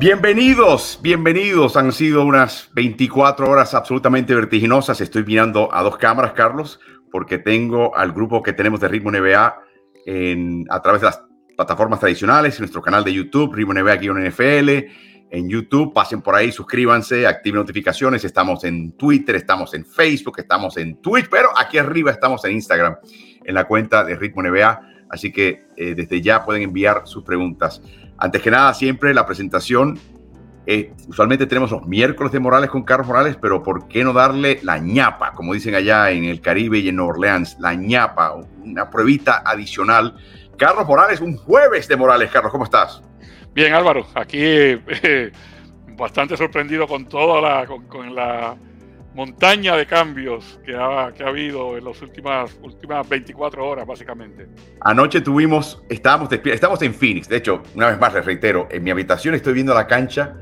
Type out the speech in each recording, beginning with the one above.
Bienvenidos, bienvenidos. Han sido unas 24 horas absolutamente vertiginosas. Estoy mirando a dos cámaras, Carlos, porque tengo al grupo que tenemos de Ritmo NBA en, a través de las plataformas tradicionales, en nuestro canal de YouTube, Ritmo NBA-NFL, en YouTube. Pasen por ahí, suscríbanse, activen notificaciones. Estamos en Twitter, estamos en Facebook, estamos en Twitch, pero aquí arriba estamos en Instagram, en la cuenta de Ritmo NBA. Así que eh, desde ya pueden enviar sus preguntas. Antes que nada, siempre la presentación. Eh, usualmente tenemos los miércoles de Morales con Carlos Morales, pero ¿por qué no darle la ñapa, como dicen allá en el Caribe y en Nueva Orleans? La ñapa, una pruebita adicional. Carlos Morales, un jueves de Morales. Carlos, ¿cómo estás? Bien, Álvaro, aquí eh, bastante sorprendido con toda la, con la montaña de cambios que ha, que ha habido en las últimas, últimas 24 horas, básicamente. Anoche tuvimos, estábamos, estamos en Phoenix, de hecho, una vez más les reitero, en mi habitación estoy viendo la cancha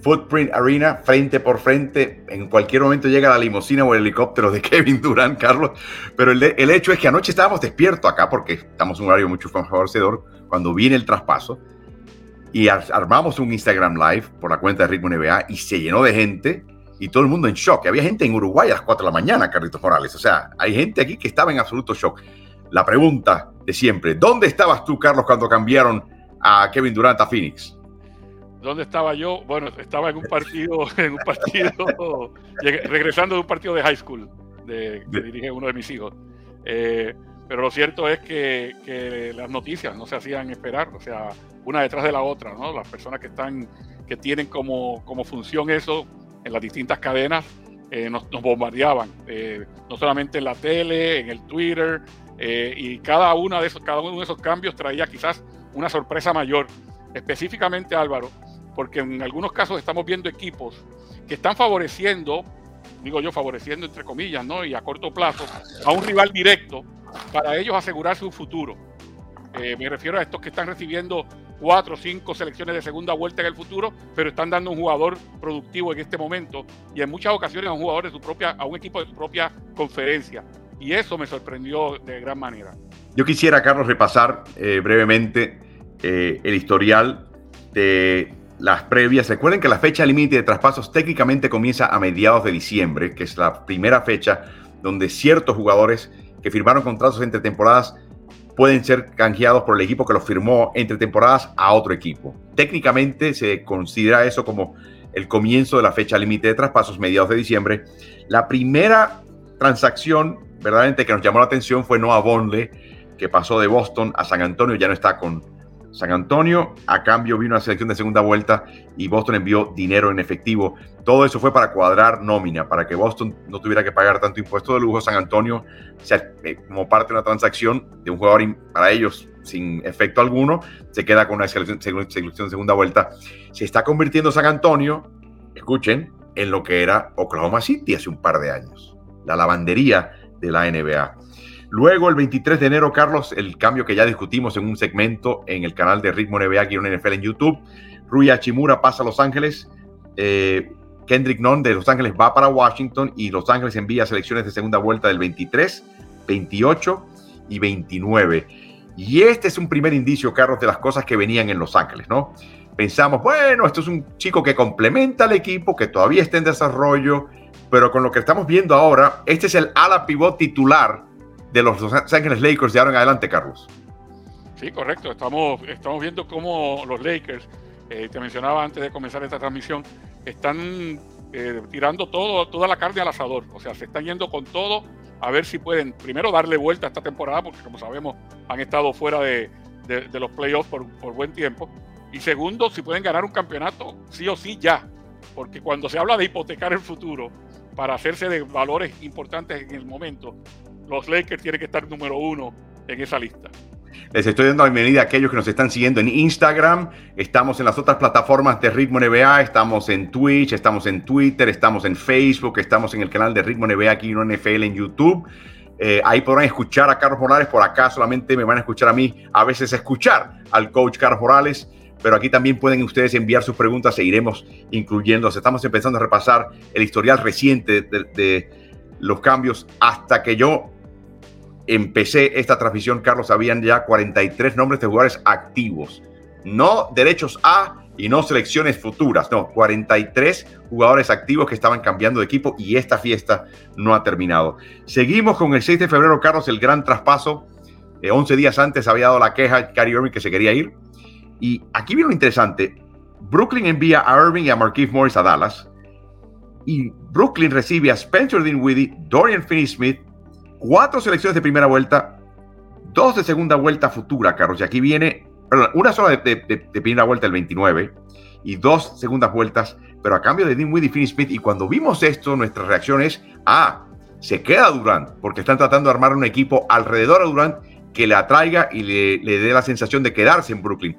Footprint Arena frente por frente. En cualquier momento llega la limusina o el helicóptero de Kevin Durant, Carlos. Pero el, el hecho es que anoche estábamos despiertos acá porque estamos en un horario mucho favorecedor cuando viene el traspaso. Y armamos un Instagram Live por la cuenta de Ritmo NBA y se llenó de gente y todo el mundo en shock. Había gente en Uruguay a las 4 de la mañana, Carlitos Morales. O sea, hay gente aquí que estaba en absoluto shock. La pregunta de siempre, ¿dónde estabas tú, Carlos, cuando cambiaron a Kevin Durant a Phoenix? ¿Dónde estaba yo? Bueno, estaba en un partido, en un partido, regresando de un partido de high school, de, que dirige uno de mis hijos. Eh, pero lo cierto es que, que, las noticias no se hacían esperar, o sea, una detrás de la otra, ¿no? Las personas que están, que tienen como, como función eso, en las distintas cadenas eh, nos, bombardeaban, eh, no solamente en la tele, en el Twitter, eh, y cada, una de esos, cada uno de esos cambios traía quizás una sorpresa mayor, específicamente Álvaro, porque en algunos casos estamos viendo equipos que están favoreciendo, digo yo, favoreciendo entre comillas, ¿no? Y a corto plazo, a un rival directo para ellos asegurar su futuro. me refiero a estos que están recibiendo cuatro o cinco selecciones de segunda vuelta en el futuro, pero están dando un jugador productivo en este momento y en muchas ocasiones a un jugador de su propia, a un equipo de su propia conferencia. Y eso me sorprendió de gran manera. Yo quisiera, Carlos, repasar eh, brevemente eh, el historial de las previas. Recuerden que la fecha límite de traspasos técnicamente comienza a mediados de diciembre, que es la primera fecha donde ciertos jugadores que firmaron contratos entre temporadas pueden ser canjeados por el equipo que los firmó entre temporadas a otro equipo. Técnicamente se considera eso como el comienzo de la fecha límite de traspasos, mediados de diciembre. La primera transacción verdaderamente que nos llamó la atención fue Noah Bonle, que pasó de Boston a San Antonio, ya no está con San Antonio. A cambio vino una selección de segunda vuelta y Boston envió dinero en efectivo. Todo eso fue para cuadrar nómina, para que Boston no tuviera que pagar tanto impuesto de lujo. San Antonio, eh, como parte de una transacción de un jugador para ellos sin efecto alguno, se queda con una selección, de segunda vuelta. Se está convirtiendo San Antonio, escuchen, en lo que era Oklahoma City hace un par de años. La lavandería de la NBA. Luego, el 23 de enero, Carlos, el cambio que ya discutimos en un segmento en el canal de Ritmo NBA, en NFL en YouTube. Rui Hachimura pasa a Los Ángeles. Eh, Kendrick Nunn de Los Ángeles va para Washington y Los Ángeles envía selecciones de segunda vuelta del 23, 28 y 29. Y este es un primer indicio, Carlos, de las cosas que venían en Los Ángeles, ¿no? Pensamos, bueno, esto es un chico que complementa al equipo, que todavía está en desarrollo, pero con lo que estamos viendo ahora, este es el ala pivot titular de los Los Ángeles Lakers de ahora adelante, Carlos. Sí, correcto. Estamos, estamos viendo cómo los Lakers, eh, te mencionaba antes de comenzar esta transmisión, están eh, tirando todo, toda la carne al asador. O sea, se están yendo con todo a ver si pueden, primero, darle vuelta a esta temporada, porque como sabemos, han estado fuera de, los playoffs por, por buen tiempo. Y segundo, si pueden ganar un campeonato, sí o sí ya. Porque cuando se habla de hipotecar el futuro para hacerse de valores importantes en el momento, los Lakers tienen que estar número uno en esa lista. Les estoy dando la bienvenida a aquellos que nos están siguiendo en Instagram. Estamos en las otras plataformas de Ritmo NBA. Estamos en Twitch, estamos en Twitter, estamos en Facebook, estamos en el canal de Ritmo NBA aquí en NFL en YouTube. Eh, ahí podrán escuchar a Carlos Morales. Por acá solamente me van a escuchar a mí, a veces escuchar al coach Carlos Morales. pero aquí también pueden ustedes enviar sus preguntas e iremos incluyendo. Estamos empezando a repasar el historial reciente de, los cambios hasta que yo empecé esta transmisión, Carlos, habían ya 43 nombres de jugadores activos, no derechos A y no selecciones futuras, no, 43 jugadores activos que estaban cambiando de equipo y esta fiesta no ha terminado. Seguimos con el 6 de febrero, Carlos, el gran traspaso. 11 días antes había dado la queja a Irving que se quería ir. Y aquí viene lo interesante. Brooklyn envía a Irving y a Marquise Morris a Dallas. Y Brooklyn recibe a Spencer Dinwiddie, Dorian Finney-Smith, cuatro selecciones de primera vuelta, dos de segunda vuelta futura, Carlos. Y aquí viene una sola de, primera vuelta el 29 y dos segundas vueltas, pero a cambio de Dinwiddie y Finney Smith. Y cuando vimos esto, nuestra reacción es, ah, se queda Durant, porque están tratando de armar un equipo alrededor a Durant que le atraiga y le, le dé la sensación de quedarse en Brooklyn.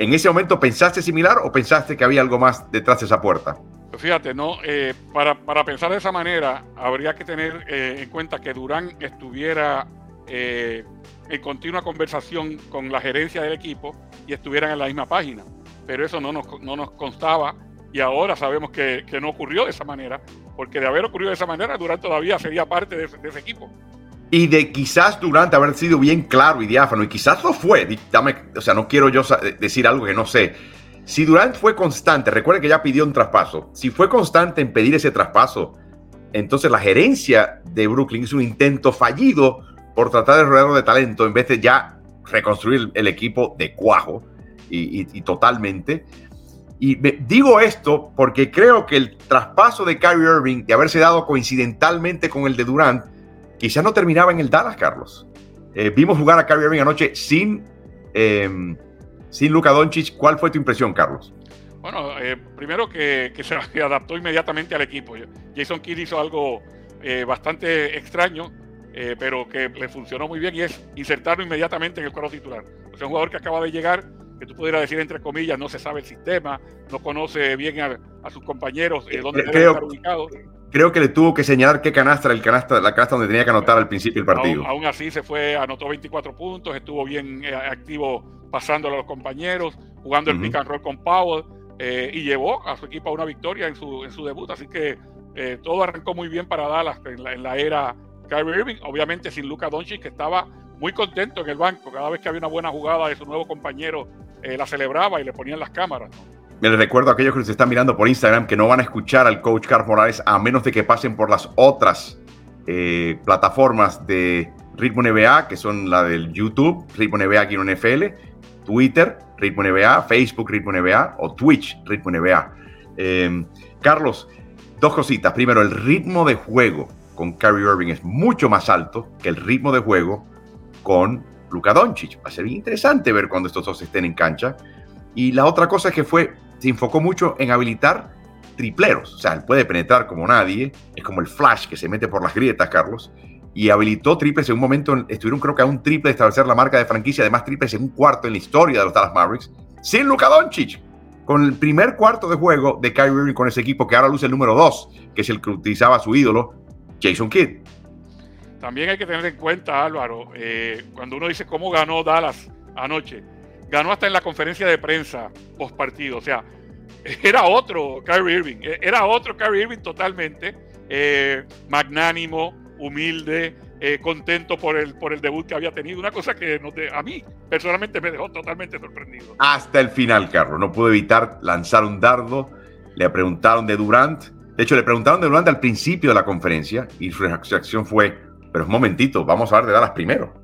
¿En ese momento pensaste similar o pensaste que había algo más detrás de esa puerta? Fíjate, no, eh, para, para, pensar de esa manera, habría que tener eh, en cuenta que Durán estuviera eh, en continua conversación con la gerencia del equipo y estuvieran en la misma página. Pero eso no nos, no nos constaba y ahora sabemos que, que, no ocurrió de esa manera, porque de haber ocurrido de esa manera, Durán todavía sería parte de, de ese equipo y de quizás Durant haber sido bien claro y diáfano, y quizás lo fue, dame, o sea, no quiero yo decir algo que no sé. Si Durant fue constante, recuerden que ya pidió un traspaso, si fue constante en pedir ese traspaso, entonces la gerencia de Brooklyn hizo un intento fallido por tratar de rodearlo de talento en vez de ya reconstruir el equipo de cuajo y, y totalmente. Y digo esto porque creo que el traspaso de Kyrie Irving, de haberse dado coincidentalmente con el de Durant, quizás no terminaba en el Dallas, Carlos. Eh, vimos jugar a Kyrie Irving anoche sin, eh, sin Luka Doncic. ¿Cuál fue tu impresión, Carlos? Bueno, eh, primero que, que, se adaptó inmediatamente al equipo. Jason Kidd hizo algo eh, bastante extraño, pero que le funcionó muy bien y es insertarlo inmediatamente en el cuadro titular. O sea, un jugador que acaba de llegar, que tú pudieras decir entre comillas, no se sabe el sistema, no conoce bien a, sus compañeros, dónde debe estar ubicado creo que le tuvo que señalar qué canasta era el canasta, la canasta donde tenía que anotar al principio del partido. Aún, así se fue, anotó 24 puntos, estuvo bien eh, activo pasándolo a los compañeros, jugando el pick and roll con Powell eh, y llevó a su equipo a una victoria en su, en su debut. Así que eh, todo arrancó muy bien para Dallas en la, en la era Kyrie Irving, obviamente sin Luca Doncic que estaba muy contento en el banco. Cada vez que había una buena jugada de su nuevo compañero, la celebraba y le ponían las cámaras. Les recuerdo a aquellos que nos están mirando por Instagram que no van a escuchar al coach Carlos Morales a menos de que pasen por las otras eh, plataformas de Ritmo NBA, que son la del YouTube, Ritmo NBA aquí en NFL, Twitter, Ritmo NBA, Facebook, Ritmo NBA o Twitch, Ritmo NBA. Em, Carlos, dos cositas. Primero, el ritmo de juego con Kyrie Irving es mucho más alto que el ritmo de juego con Luka Doncic. Va a ser bien interesante ver cuando estos dos estén en cancha. Y la otra cosa es que fue se enfocó mucho en habilitar tripleros. O sea, él puede penetrar como nadie. Es como el flash que se mete por las grietas, Carlos. Y habilitó triples en un momento. Estuvieron, creo que a un triple de establecer la marca de franquicia. Además, triples en un cuarto en la historia de los Dallas Mavericks. Sin Luka Doncic. Con el primer cuarto de juego de Kyrie Irving con ese equipo que ahora luce el número 2, que es el que utilizaba su ídolo, Jason Kidd. También hay que tener en cuenta, Álvaro, eh, cuando uno dice cómo ganó Dallas anoche ganó hasta en la conferencia de prensa post partido. O sea, era otro Kyrie Irving, e, era otro Kyrie Irving totalmente eh, magnánimo, humilde, eh, contento por el, por el debut que había tenido. Una cosa que a mí personalmente me dejó totalmente sorprendido. Hasta el final, Carlos. No pudo evitar lanzar un dardo. Le preguntaron de Durant. De hecho, le preguntaron de Durant al principio de la conferencia y su reacción fue, pero un momentito, vamos a hablar de Dallas primero.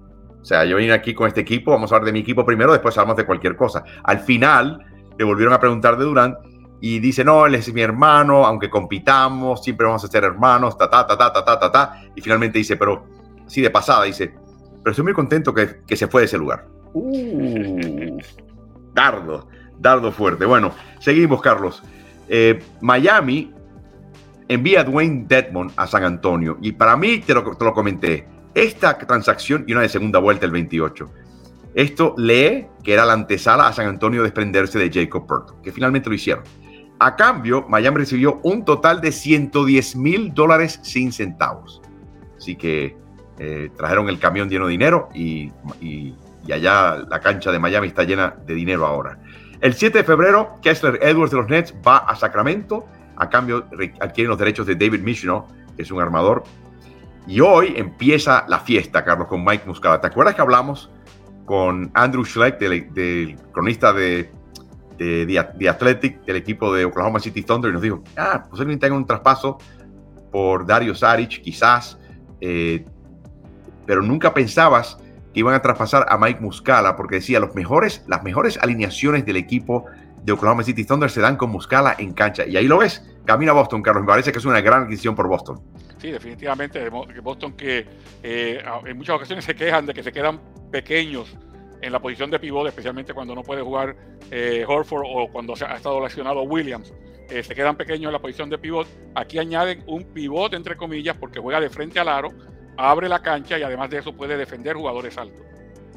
O sea, yo vine aquí con este equipo, vamos a hablar de mi equipo primero, después hablamos de cualquier cosa. Al final le volvieron a preguntar de Durant y dice, no, él es mi hermano, aunque compitamos, siempre vamos a ser hermanos, ta, ta, ta, ta, ta, ta, ta, ta. Y finalmente dice, pero, así de pasada, dice, pero estoy muy contento que, que se fue de ese lugar. Uh, dardo, dardo fuerte. Bueno, seguimos, Carlos. Eh, Miami envía a Dwayne Dedmon a San Antonio. Y para mí, te lo, te lo comenté, esta transacción y una de segunda vuelta el 28. Esto lee que era la antesala a San Antonio desprenderse de Jacob Pert, que finalmente lo hicieron. A cambio, Miami recibió un total de 110 mil dólares sin centavos. Así que eh, trajeron el camión lleno de dinero y, y, allá la cancha de Miami está llena de dinero ahora. El 7 de febrero, Kessler Edwards de los Nets va a Sacramento. A cambio, adquieren los derechos de David Michino, que es un armador. Y hoy empieza la fiesta, Carlos, con Mike Muscala. ¿Te acuerdas que hablamos con Andrew Schleck, del, cronista de, de, Athletic, del equipo de Oklahoma City Thunder, y nos dijo, ah, posiblemente tenga un traspaso por Dario Saric, quizás, eh, pero nunca pensabas que iban a traspasar a Mike Muscala, porque decía, los mejores, las mejores alineaciones del equipo de Oklahoma City Thunder se dan con Muscala en cancha. Y ahí lo ves, camina a Boston, Carlos. Me parece que es una gran adquisición por Boston. Sí, definitivamente. Boston que eh, en muchas ocasiones se quejan de que se quedan pequeños en la posición de pivot, especialmente cuando no puede jugar eh, Horford o cuando ha estado lesionado Williams. Eh, se quedan pequeños en la posición de pivot. Aquí añaden un pivot, entre comillas, porque juega de frente al aro, abre la cancha y además de eso puede defender jugadores altos.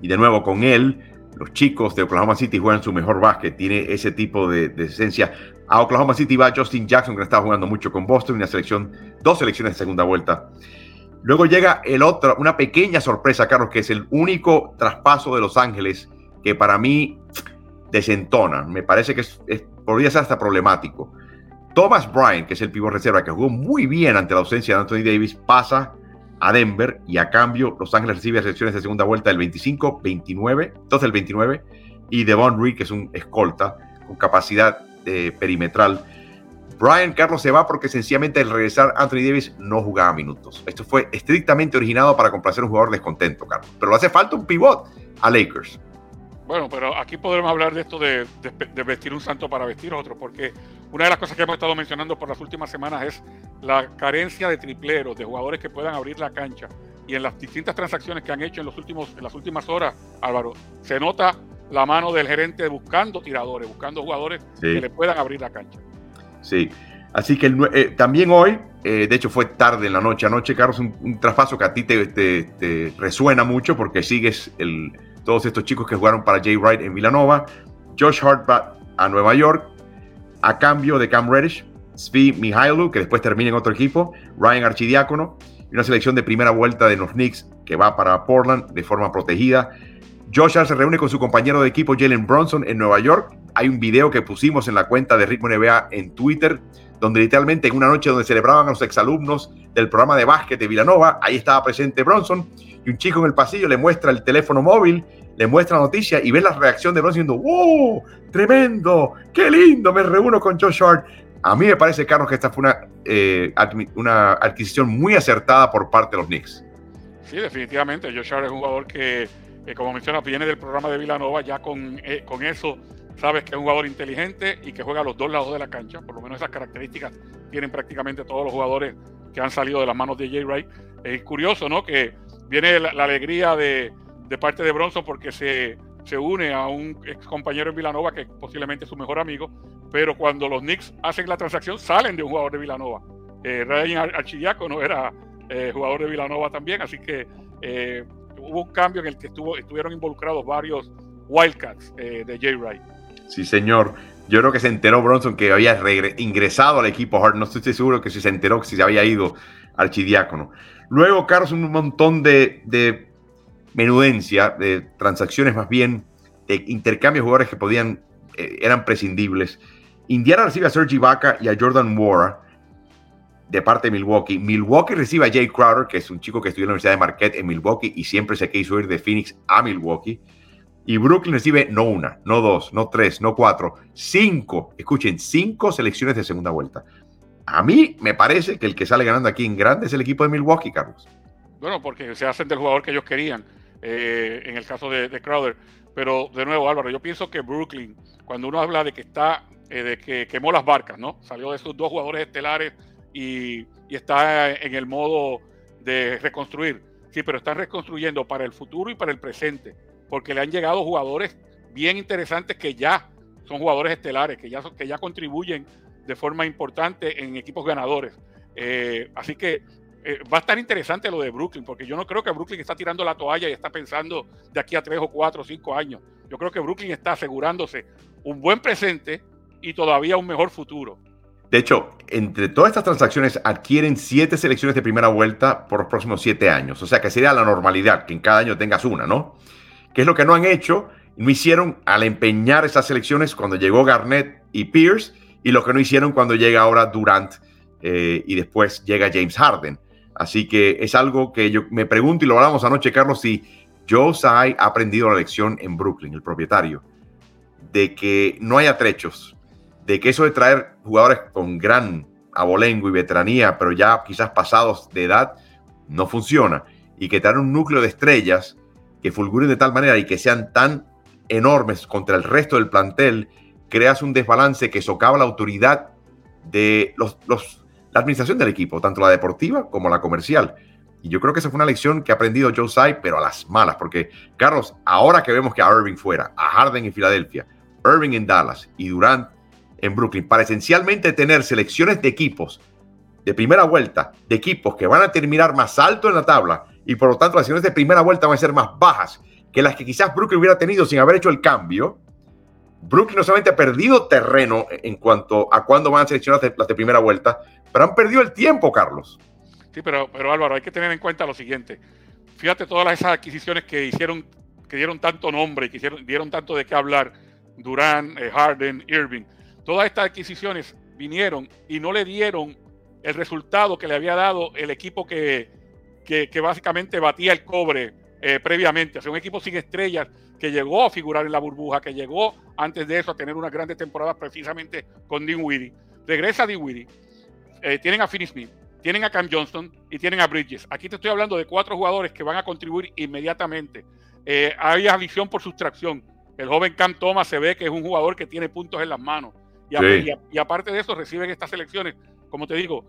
Y de nuevo con él, los chicos de Oklahoma City juegan su mejor básquet, tiene ese tipo de, esencia. A Oklahoma City va Justin Jackson, que estaba jugando mucho con Boston, una selección, dos selecciones de segunda vuelta. Luego llega el otro, una pequeña sorpresa, Carlos, que es el único traspaso de Los Ángeles que para mí desentona. Me parece que podría ser hasta problemático. Thomas Bryant, que es el pivot reserva, que jugó muy bien ante la ausencia de Anthony Davis, pasa a Denver y a cambio Los Ángeles recibe selecciones de segunda vuelta del 25, 29, entonces el 29, y Devon Reed, que es un escolta con capacidad eh, perimetral. Brian Carlos se va porque sencillamente al regresar Anthony Davis no jugaba minutos. Esto fue estrictamente originado para complacer a un jugador descontento, Carlos. Pero le hace falta un pivot a Lakers. Bueno, pero aquí podremos hablar de esto de, vestir un santo para vestir otro, porque una de las cosas que hemos estado mencionando por las últimas semanas es la carencia de tripleros, de jugadores que puedan abrir la cancha. Y en las distintas transacciones que han hecho en, los últimos, en las últimas horas, Álvaro, se nota la mano del gerente buscando tiradores, buscando jugadores que le puedan abrir la cancha. Sí. Así que eh, también hoy, eh, de hecho fue tarde en la noche, anoche, Carlos, un, traspaso que a ti te, resuena mucho porque sigues el, todos estos chicos que jugaron para Jay Wright en Villanova, Josh Hart a Nueva York, a cambio de Cam Reddish, Svi Mihailu, que después termina en otro equipo, Ryan Archidiácono, y una selección de primera vuelta de los Knicks que va para Portland de forma protegida. Josh Hart se reúne con su compañero de equipo Jalen Bronson en Nueva York hay un video que pusimos en la cuenta de Ritmo NBA en Twitter, donde literalmente en una noche donde celebraban a los exalumnos del programa de básquet de Villanova, ahí estaba presente Bronson, un chico en el pasillo le muestra el teléfono móvil, le muestra la noticia y ve la reacción de Bronson diciendo, ¡wow! ¡Tremendo! ¡Qué lindo! Me reúno con Josh Hart. A mí me parece, Carlos, que esta fue una, eh, una adquisición muy acertada por parte de los Knicks. Sí, definitivamente. Josh Hart es un jugador que, como mencionas, viene del programa de Villanova ya con, eh, con eso sabes que es un jugador inteligente y que juega a los dos lados de la cancha, por lo menos esas características tienen prácticamente todos los jugadores que han salido de las manos de Jay Wright. Es curioso, ¿no? Que viene la, alegría de, parte de Bronson porque se, se une a un ex compañero en Villanova que posiblemente es su mejor amigo, pero cuando los Knicks hacen la transacción salen de un jugador de Villanova. Eh, Ryan no era eh, jugador de Villanova también, así que eh, hubo un cambio en el que estuvo, estuvieron involucrados varios Wildcats eh, de Jay Wright. Sí, señor. Yo creo que se enteró Bronson que había ingresado al equipo Hart. No estoy seguro que si se enteró que se había ido archidiácono. Luego, Carlos, un montón de, menudencia, de transacciones más bien, de intercambios de jugadores que podían, eh, eran prescindibles. Indiana recibe a Sergi Vaca y a Jordan Wara de parte de Milwaukee. Milwaukee recibe a Jay Crowder, que es un chico que estudió en la Universidad de Marquette en Milwaukee y siempre se quiso ir de Phoenix a Milwaukee. Y Brooklyn recibe no una, no dos, no tres, no cuatro, cinco, escuchen, cinco selecciones de segunda vuelta. A mí me parece que el que sale ganando aquí en grande es el equipo de Milwaukee, Carlos. Bueno, porque se hacen del jugador que ellos querían, eh, en el caso de, Crowder. Pero de nuevo, Álvaro, yo pienso que Brooklyn, cuando uno habla de que está, eh, de que quemó las barcas, ¿no? Salió de sus dos jugadores estelares y, y está en el modo de reconstruir. Sí, pero están reconstruyendo para el futuro y para el presente porque le han llegado jugadores bien interesantes que ya son jugadores estelares, que ya, que ya contribuyen de forma importante en equipos ganadores. Eh, así que eh, va a estar interesante lo de Brooklyn, porque yo no creo que Brooklyn está tirando la toalla y está pensando de aquí a tres o cuatro o cinco años. Yo creo que Brooklyn está asegurándose un buen presente y todavía un mejor futuro. De hecho, entre todas estas transacciones adquieren siete selecciones de primera vuelta por los próximos siete años. O sea que sería la normalidad que en cada año tengas una, ¿no? que es lo que no han hecho. no hicieron al empeñar esas selecciones cuando llegó Garnett y Pierce y lo que no hicieron cuando llega ahora Durant eh, y después llega James Harden. Así que es algo que yo me pregunto y lo hablamos anoche, Carlos, si Joe Tsai ha aprendido la lección en Brooklyn, el propietario, de que no hay atrechos, de que eso de traer jugadores con gran abolengo y veteranía, pero ya quizás pasados de edad, no funciona. Y que traer un núcleo de estrellas que fulguren de tal manera y que sean tan enormes contra el resto del plantel, creas un desbalance que socava la autoridad de los, la administración del equipo, tanto la deportiva como la comercial. Y yo creo que esa fue una lección que ha aprendido Joe Tsai, pero a las malas, porque Carlos, ahora que vemos que a Irving fuera, a Harden en Filadelfia, Irving en Dallas y Durant en Brooklyn, para esencialmente tener selecciones de equipos de primera vuelta, de equipos que van a terminar más alto en la tabla y por lo tanto las selecciones de primera vuelta van a ser más bajas que las que quizás Brooklyn hubiera tenido sin haber hecho el cambio, Brooklyn no solamente ha perdido terreno en cuanto a cuándo van a seleccionar las de primera vuelta, pero han perdido el tiempo, Carlos. Sí, pero, pero Álvaro, hay que tener en cuenta lo siguiente. Fíjate todas esas adquisiciones que hicieron, que dieron tanto nombre y que dieron tanto de qué hablar. Durán, eh, Harden, Irving. Todas estas adquisiciones vinieron y no le dieron el resultado que le había dado el equipo que, que, básicamente batía el cobre eh, previamente. O sea, un equipo sin estrellas que llegó a figurar en la burbuja, que llegó antes de eso a tener una grandes temporadas precisamente con Dinwiddie. Regresa Dinwiddie. Eh, tienen a Finney Smith, tienen a Cam Johnston y tienen a Bridges. Aquí te estoy hablando de cuatro jugadores que van a contribuir inmediatamente. Eh, hay adición por sustracción. El joven Cam Thomas se ve que es un jugador que tiene puntos en las manos. Y, aparte de eso, reciben estas selecciones. Como te digo,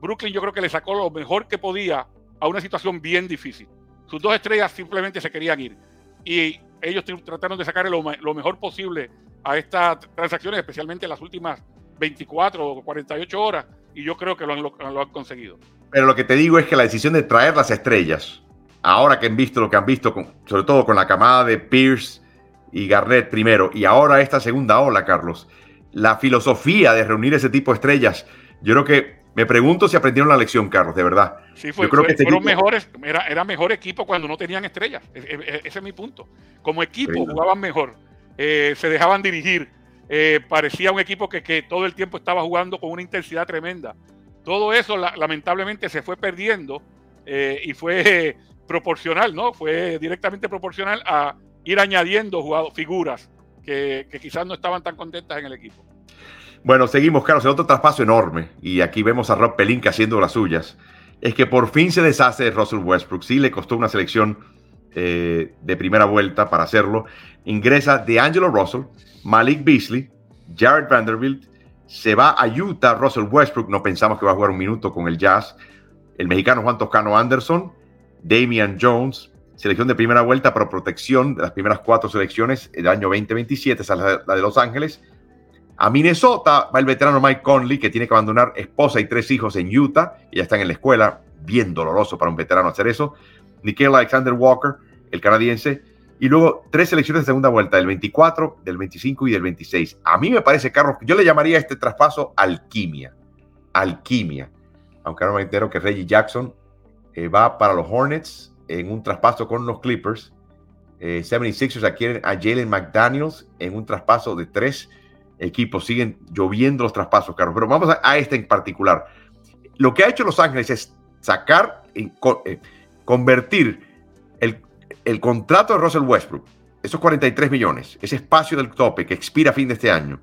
Brooklyn yo creo que le sacó lo mejor que podía a una situación bien difícil. Sus dos estrellas simplemente se querían ir. Y ellos trataron de sacar lo, lo mejor posible a estas transacciones, especialmente en las últimas 24 o 48 horas, y yo creo que lo han, conseguido. Pero lo que te digo es que la decisión de traer las estrellas, ahora que han visto lo que han visto, sobre todo con la camada de Pierce y Garnett primero, y ahora esta segunda ola, Carlos, la filosofía de reunir ese tipo de estrellas, yo creo que me pregunto si aprendieron la lección, Carlos, de verdad. Sí, fue, creo que este fueron mejores, era, mejor equipo cuando no tenían estrellas. E, e, e, ese es mi punto. Como equipo jugaban mejor, eh, se dejaban dirigir, eh, parecía un equipo que, todo el tiempo estaba jugando con una intensidad tremenda. Todo eso lamentablemente se fue perdiendo eh, y fue proporcional, ¿no? Fue directamente proporcional a ir añadiendo jugados, figuras que, quizás no estaban tan contentas en el equipo. Bueno, seguimos, Carlos. El otro traspaso enorme, y aquí vemos a Rob Pelinka haciendo las suyas, es que por fin se deshace de Russell Westbrook. Sí, le costó una selección eh, de primera vuelta para hacerlo. Ingresa de Angelo Russell, Malik Beasley, Jared Vanderbilt, se va a Utah, Russell Westbrook, no pensamos que va a jugar un minuto con el Jazz, el mexicano Juan Toscano Anderson, Damian Jones, selección de primera vuelta para protección de las primeras cuatro selecciones del año 2027, esa es la de Los Ángeles. A Minnesota va el veterano Mike Conley, que tiene que abandonar esposa y tres hijos en Utah, y ya están en la escuela, bien doloroso para un veterano hacer eso. Nikhil Alexander Walker, el canadiense, y luego tres selecciones de segunda vuelta, del 24, del 25 y del 26. A mí me parece, Carlos, yo le llamaría a este traspaso alquimia. Alquimia. Aunque ahora me entero que Reggie Jackson eh, va para los Hornets en un traspaso con los Clippers. Eh, 76ers adquieren a Jalen McDaniels en un traspaso de tres equipos. Siguen lloviendo los traspasos, Carlos. Pero vamos a, este en particular. Lo que ha hecho Los Ángeles es sacar, eh, convertir el el contrato de Russell Westbrook, esos 43 millones, ese espacio del tope que expira a fin de este año,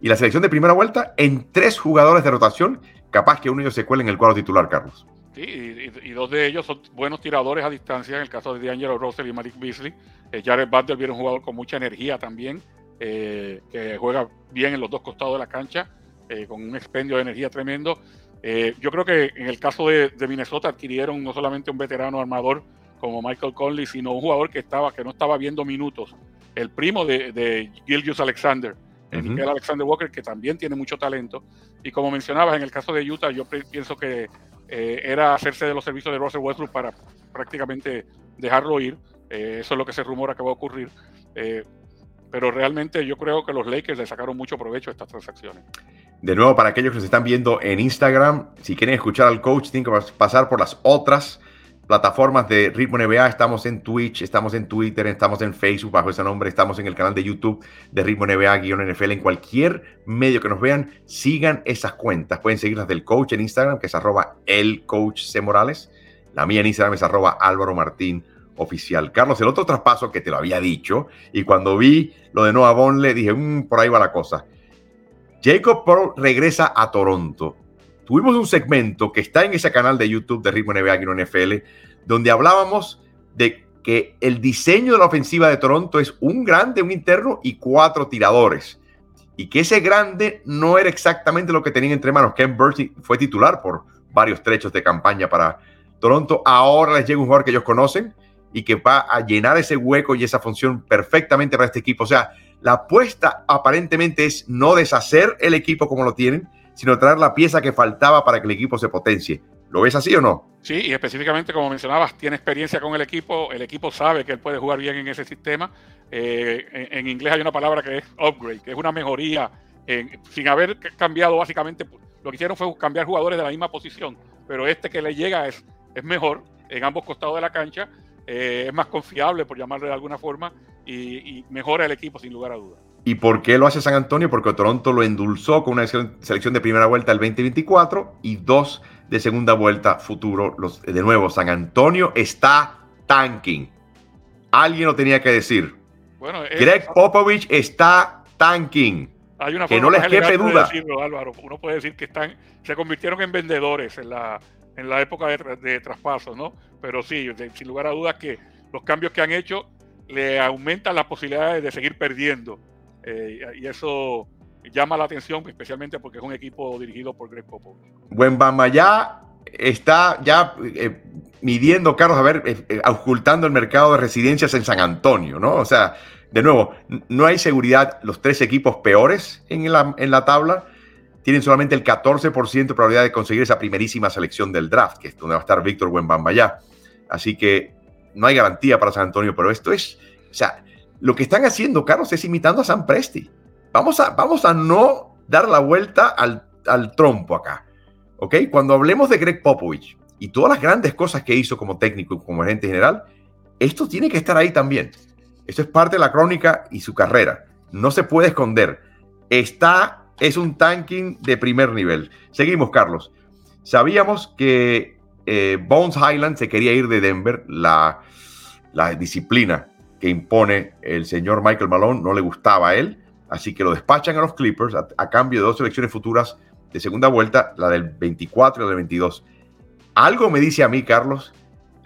y la selección de primera vuelta en tres jugadores de rotación, capaz que uno de ellos se cuele en el cuadro titular, Carlos. Sí, y, dos de ellos son buenos tiradores a distancia, en el caso de D'Angelo Russell y Malik Beasley. Eh, Jared Butler viene un jugador con mucha energía también, eh, que juega bien en los dos costados de la cancha, eh, con un expendio de energía tremendo. yo creo que en el caso de, de Minnesota adquirieron no solamente un veterano armador, como Michael Conley, sino un jugador que estaba que no estaba viendo minutos. El primo de, de Gilgius Alexander, el Alexander Walker, que también tiene mucho talento. Y como mencionabas, en el caso de Utah, yo pienso que eh, era hacerse de los servicios de Russell Westbrook para prácticamente dejarlo ir. Eh, eso es lo que se rumora que va a ocurrir. Eh, pero realmente yo creo que los Lakers le sacaron mucho provecho a estas transacciones. De nuevo, para aquellos que se están viendo en Instagram, si quieren escuchar al coach, tienen que pasar por las otras plataformas de Ritmo NBA. Estamos en Twitch, estamos en Twitter, estamos en Facebook bajo ese nombre, estamos en el canal de YouTube de Ritmo NBA-NFL. En cualquier medio que nos vean, sigan esas cuentas. Pueden seguir las del coach en Instagram, que es arroba el coach C. Morales. La mía en Instagram es arroba Álvaro Martín oficial. Carlos, el otro traspaso que te lo había dicho, y cuando vi lo de Noah Bonle, dije, mm, por ahí va la cosa. Jacob Pearl regresa a Toronto tuvimos un segmento que está en ese canal de YouTube de Ritmo NBA en NFL, donde hablábamos de que el diseño de la ofensiva de Toronto es un grande, un interno y cuatro tiradores. Y que ese grande no era exactamente lo que tenían entre manos. Ken Burns fue titular por varios trechos de campaña para Toronto. Ahora les llega un jugador que ellos conocen y que va a llenar ese hueco y esa función perfectamente para este equipo. O sea, la apuesta aparentemente es no deshacer el equipo como lo tienen, sino traer la pieza que faltaba para que el equipo se potencie. ¿Lo ves así o no? Sí, y específicamente, como mencionabas, tiene experiencia con el equipo, el equipo sabe que él puede jugar bien en ese sistema. Eh, en, inglés hay una palabra que es upgrade, que es una mejoría, sin haber cambiado básicamente, lo que hicieron fue cambiar jugadores de la misma posición, pero este que le llega es, es mejor en ambos costados de la cancha, eh, es más confiable, por llamarlo de alguna forma, y, y mejora el equipo sin lugar a dudas. ¿Y por qué lo hace San Antonio? Porque Toronto lo endulzó con una selección de primera vuelta el 2024 y dos de segunda vuelta futuro. Los, de nuevo, San Antonio está tanking. Alguien lo tenía que decir. Bueno, Greg Popovich está tanking. Hay una que no les quepe duda. Álvaro. Uno puede decir que están, se convirtieron en vendedores en la, en la época de, de ¿no? Pero sí, sin lugar a dudas que los cambios que han hecho le aumentan las posibilidades de seguir perdiendo eh, y eso llama la atención, especialmente porque es un equipo dirigido por Greg Popovich. Buen ya está ya eh, midiendo, Carlos, a ver, eh, ocultando el mercado de residencias en San Antonio, ¿no? O sea, de nuevo, no hay seguridad. Los tres equipos peores en la, en la tabla tienen solamente el 14% de probabilidad de conseguir esa primerísima selección del draft, que es donde va a estar Víctor ya Así que no hay garantía para San Antonio, pero esto es, o sea, lo que están haciendo, Carlos, es imitando a San Presti. Vamos a, vamos a no dar la vuelta al, trompo acá. ¿Ok? Cuando hablemos de Greg Popovich y todas las grandes cosas que hizo como técnico y como agente general, esto tiene que estar ahí también. Esto es parte de la crónica y su carrera. No se puede esconder. Está, es un tanking de primer nivel. Seguimos, Carlos. Sabíamos que eh, Bones Highland se quería ir de Denver, la, la disciplina que impone el señor Michael Malone no le gustaba a él, así que lo despachan a los Clippers a, cambio de dos elecciones futuras de segunda vuelta, la del 24 y la del 22. Algo me dice a mí, Carlos,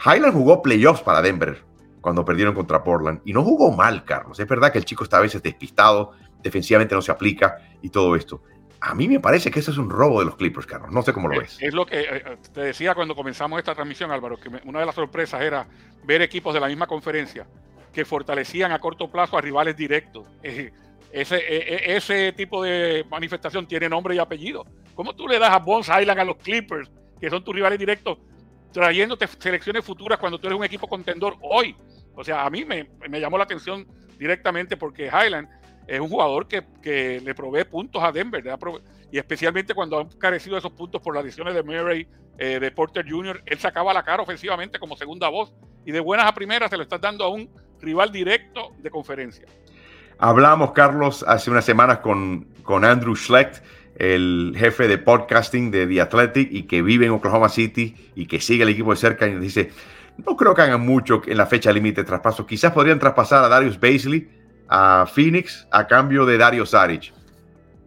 Highland jugó playoffs para Denver cuando perdieron contra Portland y no jugó mal, Carlos. Es verdad que el chico está a veces despistado, defensivamente no se aplica y todo esto. A mí me parece que eso es un robo de los Clippers, Carlos. No sé cómo lo ves. Es lo que eh, eh, te decía cuando comenzamos esta transmisión, Álvaro, que una de las sorpresas era ver equipos de la misma conferencia que fortalecían a corto plazo a rivales directos. Eh, ese, eh, eh, ese tipo de manifestación tiene nombre y apellido. ¿Cómo tú le das a Bones Island a los Clippers, que son tus rivales directos, trayéndote selecciones futuras cuando tú eres un equipo contendor hoy? O sea, a mí me, me llamó la atención directamente porque Highland es un jugador que, que le provee puntos a Denver, y especialmente cuando han carecido esos puntos por las lesiones de Murray, de Porter Jr., él sacaba la cara ofensivamente como segunda voz, y de buenas a primeras se lo estás dando a un rival directo de conferencia. Hablamos, Carlos, hace unas semanas con, con Andrew Schlecht, el jefe de podcasting de The Athletic y que vive en Oklahoma City y que sigue el equipo de cerca y dice, no creo que hagan mucho en la fecha límite de traspaso. Quizás podrían traspasar a Darius Baisley a Phoenix a cambio de Dario Saric.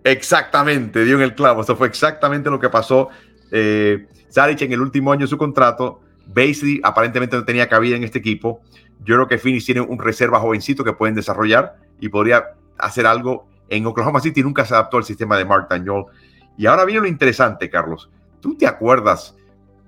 Exactamente, dio en el clavo. Eso fue exactamente lo que pasó. Eh, Saric en el último año de su contrato. Baisley aparentemente no tenía cabida en este equipo. Yo creo que Phoenix tiene un reserva jovencito que pueden desarrollar y podría hacer algo. En Oklahoma City nunca se adaptó al sistema de Mark Daniel. Y ahora viene lo interesante, Carlos. ¿Tú te acuerdas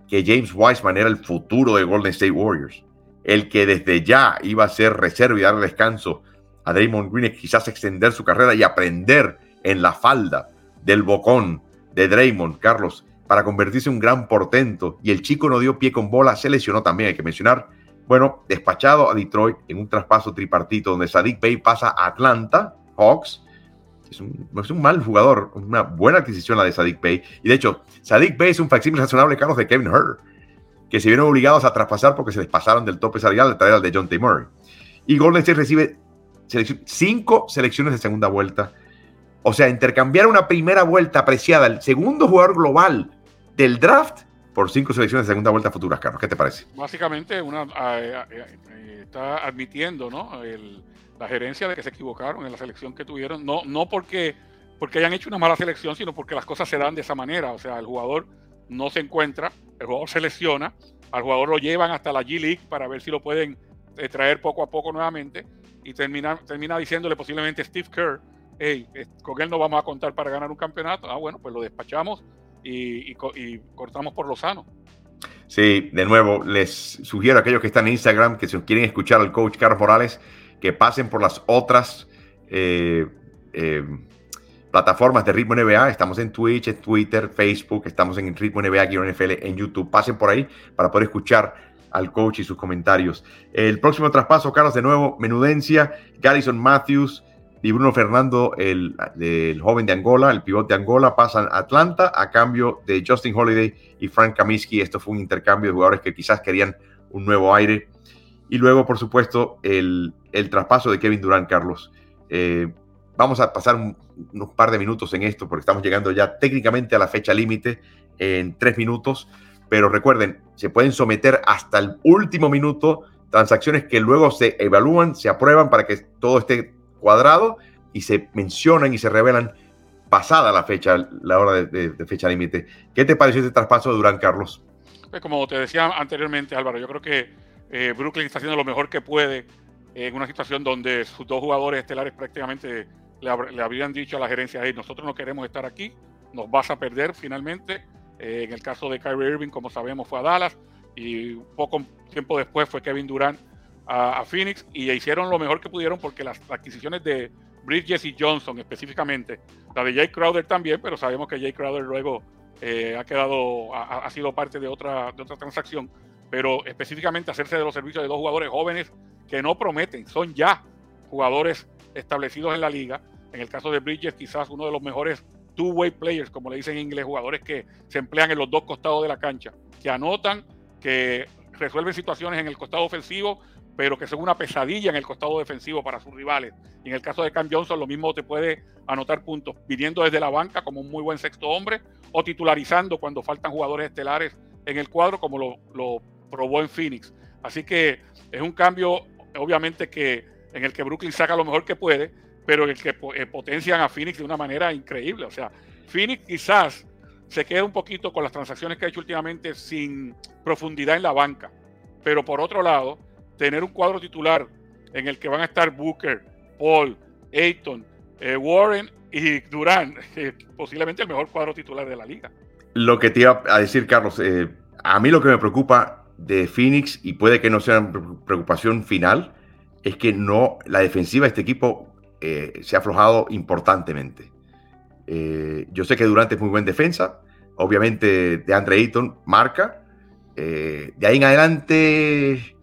que James Wiseman era el futuro de Golden State Warriors? El que desde ya iba a ser reserva y dar descanso a Draymond Green, quizás extender su carrera y aprender en la falda del bocón de Draymond, Carlos, para convertirse en un gran portento. Y el chico no dio pie con bola, se lesionó también, hay que mencionar bueno, despachado a Detroit en un traspaso tripartito donde Sadik Bey pasa a Atlanta, Hawks. Es un, mal jugador, una buena adquisición la de Sadik Bey. Y de hecho, Sadik Bey es un facsímil razonable, Carlos, de Kevin Hurt. que se vieron obligados a traspasar porque se les pasaron del tope salarial de traer de John T. Murray. Y Golden State recibe cinco selecciones de segunda vuelta. O sea, intercambiar una primera vuelta apreciada, el segundo jugador global del draft, por cinco selecciones de segunda vuelta futuras, Carlos. ¿Qué te parece? Básicamente, una, está admitiendo ¿no? la gerencia de que se equivocaron en la selección que tuvieron. No, no porque, porque hayan hecho una mala selección, sino porque las cosas se dan de esa manera. O sea, el jugador no se encuentra, el jugador se lesiona, al jugador lo llevan hasta la G League para ver si lo pueden eh, traer poco a poco nuevamente y termina, diciéndole posiblemente Steve Kerr, hey, con él no vamos a contar para ganar un campeonato. Ah, bueno, pues lo despachamos y, cortamos por lo sano. Sí, de nuevo, les sugiero a aquellos que están en Instagram que si quieren escuchar al coach Carlos Morales, que pasen por las otras eh, eh, plataformas de Ritmo NBA. Estamos en Twitch, en Twitter, Facebook, estamos en Ritmo NBA, NFL, en YouTube. Pasen por ahí para poder escuchar al coach y sus comentarios. El próximo traspaso, Carlos, de nuevo, menudencia, Garrison Matthews y Bruno Fernando, el, joven de Angola, el pivot de Angola, pasan a Atlanta a cambio de Justin Holiday y Frank Kaminsky. Esto fue un intercambio de jugadores que quizás querían un nuevo aire. Y luego, por supuesto, el, traspaso de Kevin Durant, Carlos. Eh, vamos a pasar unos par de minutos en esto porque estamos llegando ya técnicamente a la fecha límite en tres minutos. Pero recuerden, se pueden someter hasta el último minuto transacciones que luego se evalúan, se aprueban para que todo esté cuadrado y se mencionan y se revelan pasada la fecha, la hora de, fecha límite. ¿Qué te pareció este traspaso de Durán, Carlos? Pues como te decía anteriormente, Álvaro, yo creo que eh, Brooklyn está haciendo lo mejor que puede en una situación donde sus dos jugadores estelares prácticamente le, habrían dicho a la gerencia, hey, nosotros no queremos estar aquí, nos vas a perder finalmente. Eh, en el caso de Kyrie Irving, como sabemos, fue a Dallas y poco tiempo después fue Kevin Durant a, Phoenix y hicieron lo mejor que pudieron porque las adquisiciones de Bridges y Johnson específicamente, la de Jay Crowder también, pero sabemos que Jay Crowder luego eh, ha quedado, ha, sido parte de otra, de otra transacción, pero específicamente hacerse de los servicios de dos jugadores jóvenes que no prometen, son ya jugadores establecidos en la liga. En el caso de Bridges, quizás uno de los mejores two-way players, como le dicen en inglés, jugadores que se emplean en los dos costados de la cancha, que anotan, que resuelven situaciones en el costado ofensivo, pero que son una pesadilla en el costado defensivo para sus rivales. En el caso de Cam Johnson, lo mismo te puede anotar puntos viniendo desde la banca como un muy buen sexto hombre o titularizando cuando faltan jugadores estelares en el cuadro, como lo, lo probó en Phoenix. Así que es un cambio, obviamente, que en el que Brooklyn saca lo mejor que puede, pero el que eh, potencian a Phoenix de una manera increíble. O sea, Phoenix quizás se queda un poquito con las transacciones que ha hecho últimamente sin profundidad en la banca. Pero por otro lado, tener un cuadro titular en el que van a estar Booker, Paul, Ayton, eh, Warren y Durán, eh, posiblemente el mejor cuadro titular de la liga. Lo que te iba a decir, Carlos, a mí lo que me preocupa de Phoenix, y puede que no sea preocupación final, es que no, la defensiva de este equipo se ha aflojado importantemente. Eh, yo sé que Durante es muy buen defensa. Obviamente, de Andre Ayton marca. Eh, de ahí en adelante,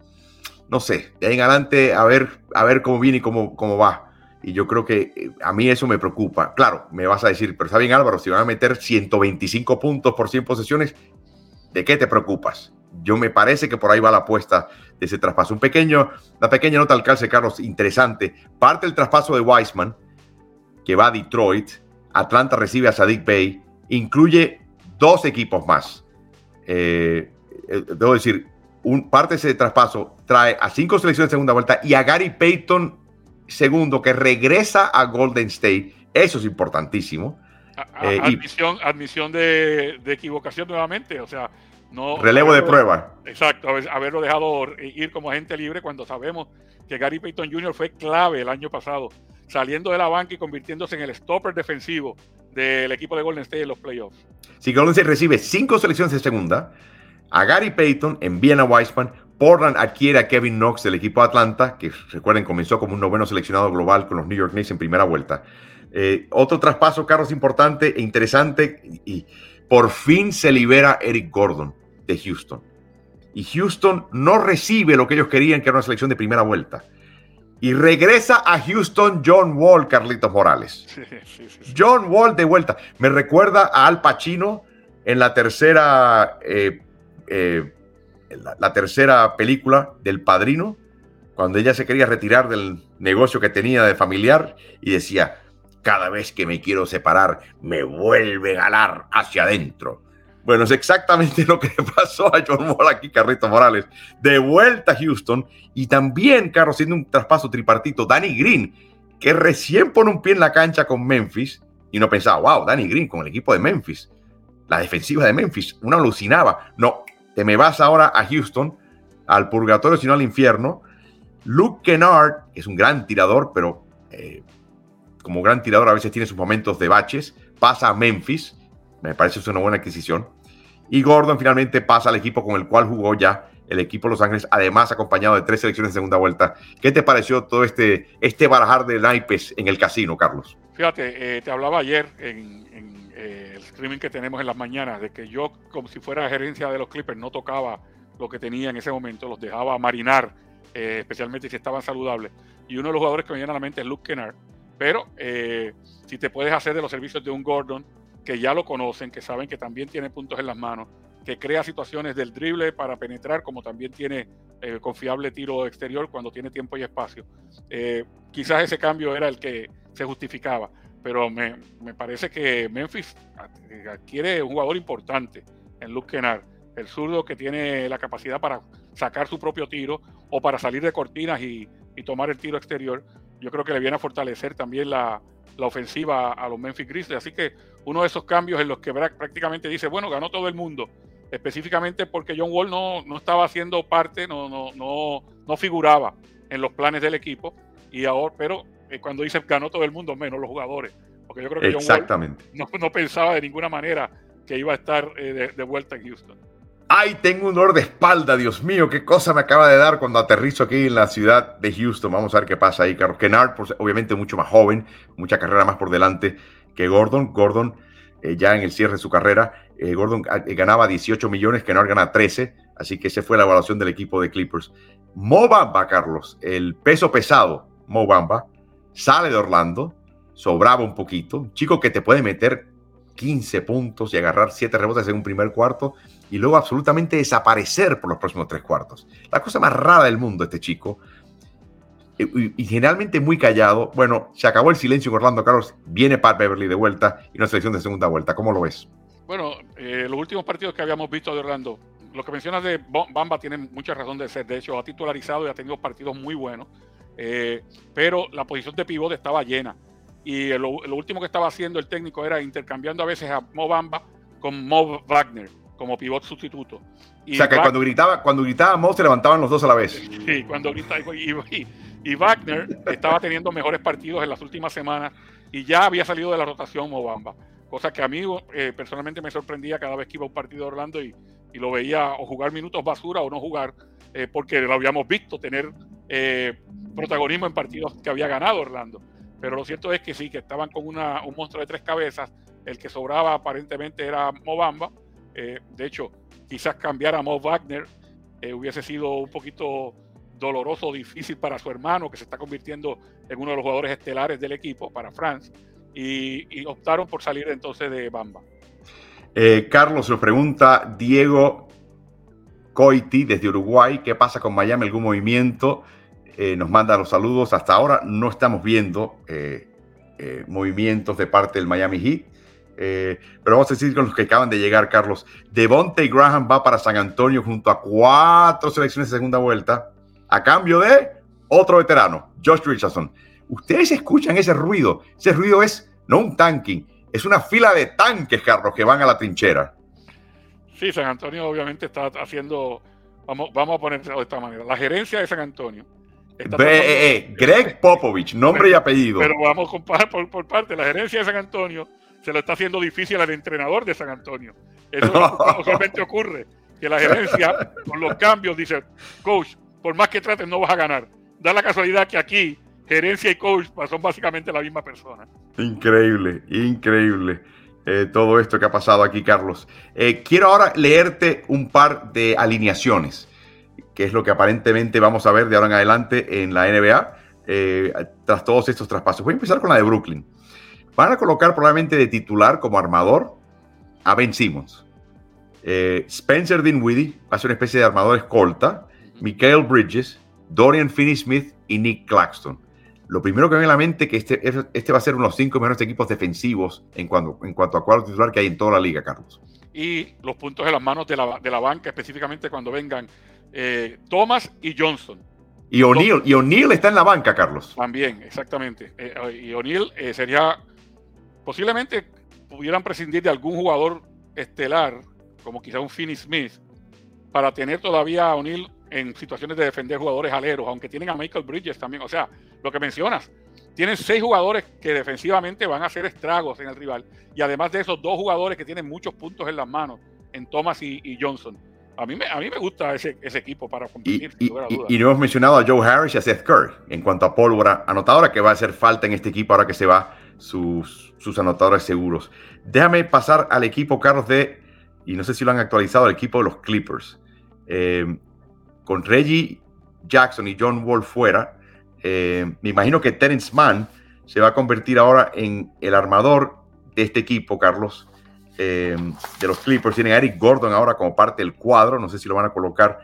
no sé, de ahí en adelante a ver, a ver cómo viene y cómo, cómo va. Y yo creo que eh, a mí eso me preocupa. Claro, me vas a decir, pero está bien Álvaro, si van a meter 125 puntos por 100 posesiones, ¿de qué te preocupas? Yo me parece que por ahí va la apuesta de ese traspaso. Un pequeño, una pequeña nota al calce, Carlos, interesante. Parte del traspaso de Wiseman, que va a Detroit, Atlanta recibe a Sadiq Bey, incluye dos equipos más. Eh, eh, debo decir, un, parte de ese traspaso trae a cinco selecciones de segunda vuelta y a Gary Payton segundo, que regresa a Golden State. Eso es importantísimo. Eh, admisión, admisión de, equivocación nuevamente, o sea, no. Relevo de prueba. Exacto, haberlo dejado ir como agente libre cuando sabemos que Gary Payton Jr. fue clave el año pasado saliendo de la banca y convirtiéndose en el stopper defensivo del equipo de Golden State en los playoffs. Si Golden State recibe cinco selecciones de segunda, a Gary Payton envían a Weisman, Portland adquiere a Kevin Knox del equipo de Atlanta, que recuerden comenzó como un noveno seleccionado global con los New York Knicks en primera vuelta. Eh, otro traspaso, Carlos, importante e interesante, y por fin se libera Eric Gordon de Houston. Y Houston no recibe lo que ellos querían, que era una selección de primera vuelta. Y regresa a Houston John Wall, Carlitos Morales. John Wall de vuelta. Me recuerda a Al Pacino en la tercera eh, eh, la, tercera película del Padrino, cuando ella se quería retirar del negocio que tenía de familiar y decía, cada vez que me quiero separar, me a ganar hacia adentro. Bueno, es exactamente lo que pasó a John Wall aquí, Carrito Morales. De vuelta a Houston y también, Carlos, siendo un traspaso tripartito, Danny Green, que recién pone un pie en la cancha con Memphis y no pensaba, wow, Danny Green con el equipo de Memphis, la defensiva de Memphis, uno alucinaba. No, te me vas ahora a Houston, al purgatorio, sino al infierno. Luke Kennard, que es un gran tirador, pero eh, como gran tirador a veces tiene sus momentos de baches, pasa a Memphis, me parece que es una buena adquisición. Y Gordon finalmente pasa al equipo con el cual jugó ya el equipo de Los Ángeles, además acompañado de tres selecciones de segunda vuelta. ¿Qué te pareció todo este, este barajar de naipes en el casino, Carlos? Fíjate, eh, te hablaba ayer en, eh, el streaming que tenemos en las mañanas de que yo, como si fuera gerencia de los Clippers, no tocaba lo que tenía en ese momento, los dejaba marinar, eh, especialmente si estaban saludables. Y uno de los jugadores que me viene a la mente es Luke Kennard. Pero si te puedes hacer de los servicios de un Gordon, que ya lo conocen, que saben que también tiene puntos en las manos, que crea situaciones del drible para penetrar, como también tiene eh, confiable tiro exterior cuando tiene tiempo y espacio. Eh, quizás ese cambio era el que se justificaba, pero me, parece que Memphis adquiere un jugador importante en Luke Kennard, el zurdo que tiene la capacidad para sacar su propio tiro o para salir de cortinas y, tomar el tiro exterior. Yo creo que le viene a fortalecer también la, la ofensiva a los Memphis Grizzlies. Así que uno de esos cambios en los que prácticamente dice, bueno, ganó todo el mundo, específicamente porque John Wall no, no estaba haciendo parte, no, no, no, no figuraba en los planes del equipo. Y ahora, pero eh, cuando dice ganó todo el mundo, menos los jugadores. Porque yo creo que John Wall no, no pensaba de ninguna manera que iba a estar eh, de, vuelta en Houston. Ay, tengo un dolor de espalda, Dios mío, qué cosa me acaba de dar cuando aterrizo aquí en la ciudad de Houston. Vamos a ver qué pasa ahí, Carlos. Kennard, obviamente mucho más joven, mucha carrera más por delante que Gordon. Gordon eh, ya en el cierre de su carrera. Eh, Gordon ah, eh, ganaba 18 millones, que no gana 13, así que esa fue la evaluación del equipo de Clippers. Mo Bamba, Carlos, el peso pesado, Mo Bamba, sale de Orlando, sobraba un poquito, un chico que te puede meter 15 puntos y agarrar 7 rebotes en un primer cuarto y luego absolutamente desaparecer por los próximos tres cuartos. La cosa más rara del mundo, este chico y, generalmente muy callado. Bueno, se acabó el silencio en Orlando Carlos. Viene Pat Beverly de vuelta y una selección de segunda vuelta. ¿Cómo lo ves? Bueno, eh, los últimos partidos que habíamos visto de Orlando, lo que mencionas de Bamba tiene mucha razón de ser. De hecho, ha titularizado y ha tenido partidos muy buenos. Eh, pero la posición de pivote estaba llena. Y lo, último que estaba haciendo el técnico era intercambiando a veces a Mo Bamba con Mo Wagner como pivot sustituto. o sea que cuando gritaba, cuando gritaba Mo se levantaban los dos a la vez. Sí, cuando gritaba y, y Wagner estaba teniendo mejores partidos en las últimas semanas y ya había salido de la rotación Mobamba. Cosa que a mí eh, personalmente me sorprendía cada vez que iba a un partido de Orlando y, lo veía o jugar minutos basura o no jugar, eh, porque lo habíamos visto tener eh, protagonismo en partidos que había ganado Orlando. Pero lo cierto es que sí, que estaban con una, un monstruo de tres cabezas. El que sobraba aparentemente era Mobamba. de hecho, quizás cambiar a Mo Wagner hubiese sido un poquito doloroso, difícil para su hermano, que se está convirtiendo en uno de los jugadores estelares del equipo, para France, y, optaron por salir entonces de Bamba. Eh, Carlos lo pregunta Diego Coiti desde Uruguay, ¿qué pasa con Miami? ¿Algún movimiento? Eh, nos manda los saludos. Hasta ahora no estamos viendo eh, movimientos de parte del Miami Heat. pero vamos a decir con los que acaban de llegar, Carlos. Devontae Graham va para San Antonio junto a cuatro selecciones de segunda vuelta a cambio de otro veterano, Josh Richardson. Ustedes escuchan ese ruido. Ese ruido es no un tanking, es una fila de tanques, Carlos, que van a la trinchera. Sí, San Antonio obviamente está haciendo, vamos, vamos a ponerlo de esta manera, la gerencia de San Antonio. Eh, eh, Greg Popovich, nombre y apellido. Pero vamos a por, por parte, la gerencia de San Antonio se lo está haciendo difícil al entrenador de San Antonio. Eso solamente ocurre, que la gerencia con los cambios dice, coach, por más que trates, no vas a ganar. Da la casualidad que aquí, gerencia y coach pues, son básicamente la misma persona. Increíble, increíble. Eh, todo esto que ha pasado aquí, Carlos. Eh, quiero ahora leerte un par de alineaciones, que es lo que aparentemente vamos a ver de ahora en adelante en la NBA, eh, tras todos estos traspasos. Voy a empezar con la de Brooklyn. Van a colocar probablemente de titular como armador a Ben Simmons. Spencer Dinwiddie va a ser una especie de armador escolta, Michael Bridges, Dorian Finney-Smith y Nick Claxton. Lo primero que me viene a la mente es que este, este va a ser uno de los cinco mejores equipos defensivos en cuanto, en cuanto a cuadro titular que hay en toda la liga, Carlos. Y los puntos en las manos de la, de la banca, específicamente cuando vengan eh, Thomas y Johnson. Y O'Neill, y O'Neill está en la banca, Carlos. También, exactamente. Eh, y O'Neill eh, sería, posiblemente pudieran prescindir de algún jugador estelar, como quizá un Finney Smith, para tener todavía a O'Neill en situaciones de defender jugadores aleros, aunque tienen a Michael Bridges también. O sea, lo que mencionas, tienen seis jugadores que defensivamente van a hacer estragos en el rival. Y además de esos dos jugadores que tienen muchos puntos en las manos, en Thomas y, Johnson. A mí, me, a mí me gusta ese, equipo para competir. Y, y, no hemos mencionado a Joe Harris y a Seth Curry en cuanto a pólvora anotadora, que va a hacer falta en este equipo ahora que se va sus, sus anotadores seguros. Déjame pasar al equipo, Carlos, de, y no sé si lo han actualizado, el equipo de los Clippers. Eh, con Reggie Jackson y John Wall fuera, eh, me imagino que Terence Mann se va a convertir ahora en el armador de este equipo, Carlos, eh, de los Clippers. Tienen a Eric Gordon ahora como parte del cuadro, no sé si lo van a colocar,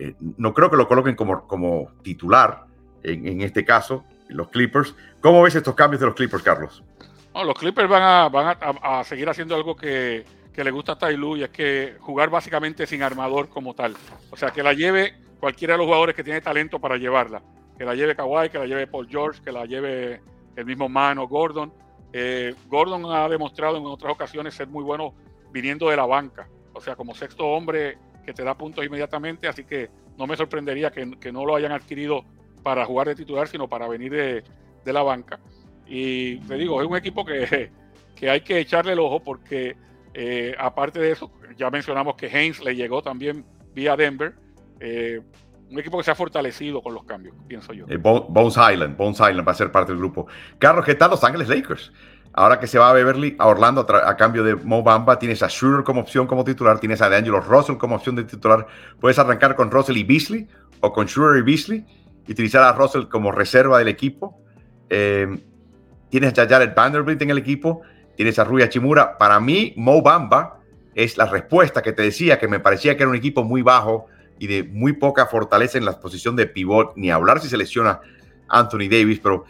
eh, no creo que lo coloquen como, titular en, este caso, los Clippers. ¿Cómo ves estos cambios de los Clippers, Carlos? los Clippers van a, seguir haciendo algo que, que le gusta a Tai y es que jugar básicamente sin armador como tal. O sea, que la lleve cualquiera de los jugadores que tiene talento para llevarla. Que la lleve Kawhi, que la lleve Paul George, que la lleve el mismo Mano Gordon. Eh, Gordon ha demostrado en otras ocasiones ser muy bueno viniendo de la banca. O sea, como sexto hombre que te da puntos inmediatamente. Así que no me sorprendería que, no lo hayan adquirido para jugar de titular, sino para venir de, la banca. Y te digo, es un equipo que, que hay que echarle el ojo porque eh, aparte de eso, ya mencionamos que Haynes le llegó también vía Denver. Eh, un equipo que se ha fortalecido con los cambios, pienso yo. Eh, Bones Island, Bones Island va a ser parte del grupo. Carlos, ¿qué tal Los Ángeles Lakers? Ahora que se va a Beverly, a Orlando a, cambio de Mo Bamba, tienes a Schroeder como opción como titular, tienes a DeAngelo Russell como opción de titular. Puedes arrancar con Russell y Beasley o con Schroeder y Beasley utilizar a Russell como reserva del equipo. tienes a Jared Vanderbilt en el equipo tienes a Rui Chimura. Para mí, Mo Bamba es la respuesta que te decía, que me parecía que era un equipo muy bajo y de muy poca fortaleza en la posición de pivot, ni hablar si se lesiona Anthony Davis, pero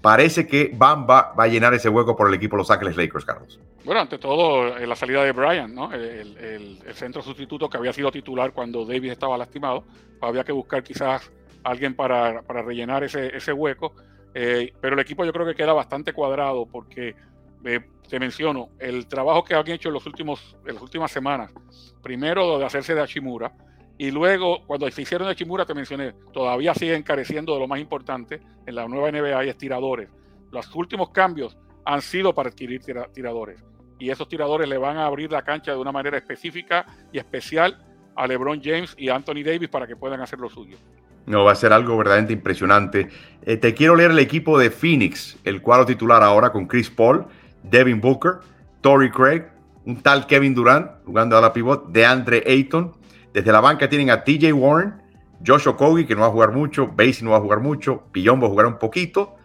parece que Bamba va a llenar ese hueco por el equipo Los Ángeles Lakers, Carlos. Bueno, ante todo, en la salida de Brian, ¿no? El, centro sustituto que había sido titular cuando Davis estaba lastimado, había que buscar quizás alguien para, rellenar ese, ese hueco. Eh, pero el equipo yo creo que queda bastante cuadrado porque eh, te menciono, el trabajo que han hecho en, los últimos, en las últimas semanas, primero de hacerse de Hachimura, y luego cuando se hicieron de Hachimura, te mencioné, todavía siguen careciendo de lo más importante en la nueva NBA y tiradores. Los últimos cambios han sido para adquirir tiradores, y esos tiradores le van a abrir la cancha de una manera específica y especial a LeBron James y Anthony Davis para que puedan hacer lo suyo. No, va a ser algo verdaderamente impresionante. Eh, te quiero leer el equipo de Phoenix, el cuadro titular ahora con Chris Paul, Devin Booker, Tory Craig, un tal Kevin Durant jugando a la pivot, de Andre Ayton. Desde la banca tienen a TJ Warren, Josh Okogie, que no va a jugar mucho, Basie no va a jugar mucho, Pillon va a jugar un poquito,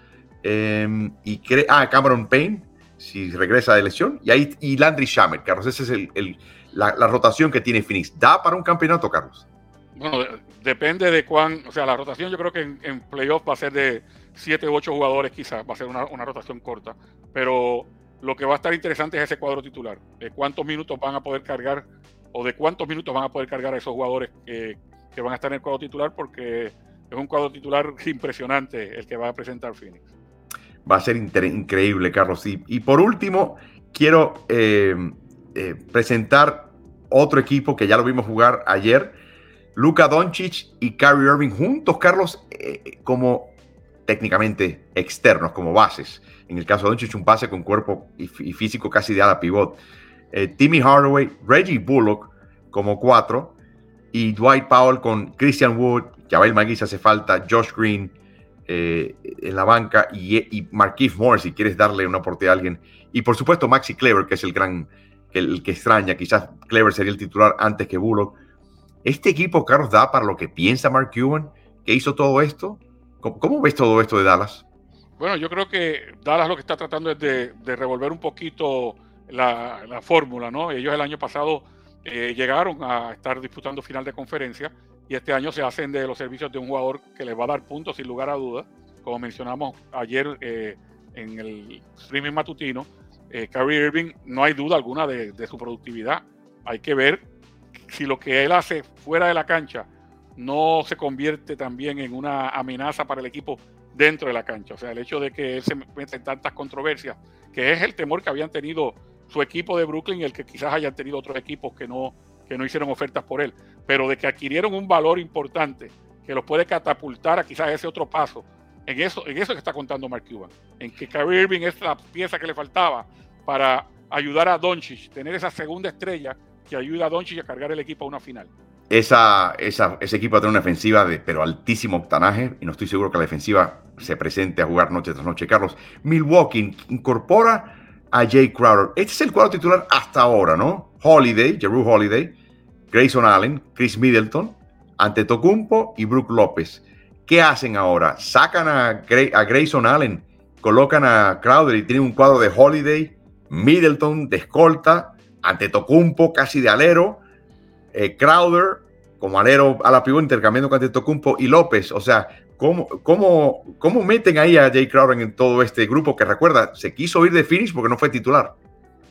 em, y ah, Cameron Payne, si regresa de lesión, y ahí y Landry Shamet, Carlos, esa es el, la, rotación que tiene Phoenix. ¿Da para un campeonato, Carlos? Bueno, depende de cuán, o sea, la rotación yo creo que en, en playoff va a ser de 7 u 8 jugadores quizás, va a ser una, una rotación corta, pero lo que va a estar interesante es ese cuadro titular, de cuántos minutos van a poder cargar o de cuántos minutos van a poder cargar a esos jugadores que, van a estar en el cuadro titular, porque es un cuadro titular impresionante el que va a presentar Phoenix. Va a ser increíble, Carlos. Y, por último, quiero eh, eh, presentar otro equipo que ya lo vimos jugar ayer. Luka Doncic y Kyrie Irving juntos, Carlos, eh, como técnicamente externos, como bases. En el caso de Doncic, un pase con cuerpo y, físico casi de ala pivot. Eh, Timmy Hardaway, Reggie Bullock como cuatro y Dwight Powell con Christian Wood, Javel Magui hace falta, Josh Green eh, en la banca y, Marquise Moore si quieres darle una oportunidad a alguien. Y por supuesto Maxi Clever, que es el gran, el, que extraña, quizás Clever sería el titular antes que Bullock. Este equipo, Carlos, da para lo que piensa Mark Cuban, que hizo todo esto. Cómo ves todo esto de Dallas? Bueno, yo creo que Dallas lo que está tratando es de, revolver un poquito la, fórmula, ¿no? Ellos el año pasado eh, llegaron a estar disputando final de conferencia y este año se hacen de los servicios de un jugador que les va a dar puntos sin lugar a dudas. Como mencionamos ayer eh, en el streaming matutino, eh, Kyrie Irving no hay duda alguna de, de, su productividad. Hay que ver si lo que él hace fuera de la cancha no se convierte también en una amenaza para el equipo dentro de la cancha. O sea, el hecho de que él se meta en tantas controversias, que es el temor que habían tenido su equipo de Brooklyn y el que quizás hayan tenido otros equipos que no, que no hicieron ofertas por él, pero de que adquirieron un valor importante que los puede catapultar a quizás ese otro paso. En eso, en eso que está contando Mark Cuban, en que Kyrie Irving es la pieza que le faltaba para ayudar a Doncic, tener esa segunda estrella que ayuda a Doncic a cargar el equipo a una final. Esa, ese equipo va a tener una defensiva de pero altísimo octanaje y no estoy seguro que la defensiva se presente a jugar noche tras noche. Carlos, Milwaukee incorpora a Jay Crowder. Este es el cuadro titular hasta ahora, ¿no? Holiday, Jeru Holiday, Grayson Allen, Chris Middleton, Antetokounmpo y Brook López. ¿Qué hacen ahora? Sacan a, a Grayson Allen, colocan a Crowder y tienen un cuadro de Holiday, Middleton de escolta, Antetokounmpo casi de alero, eh, Crowder como alero a la pivot intercambiando con Antetokounmpo y López. O sea, ¿Cómo, cómo, cómo meten ahí a Jay Crowder en todo este grupo que recuerda, se quiso ir de finish porque no fue titular?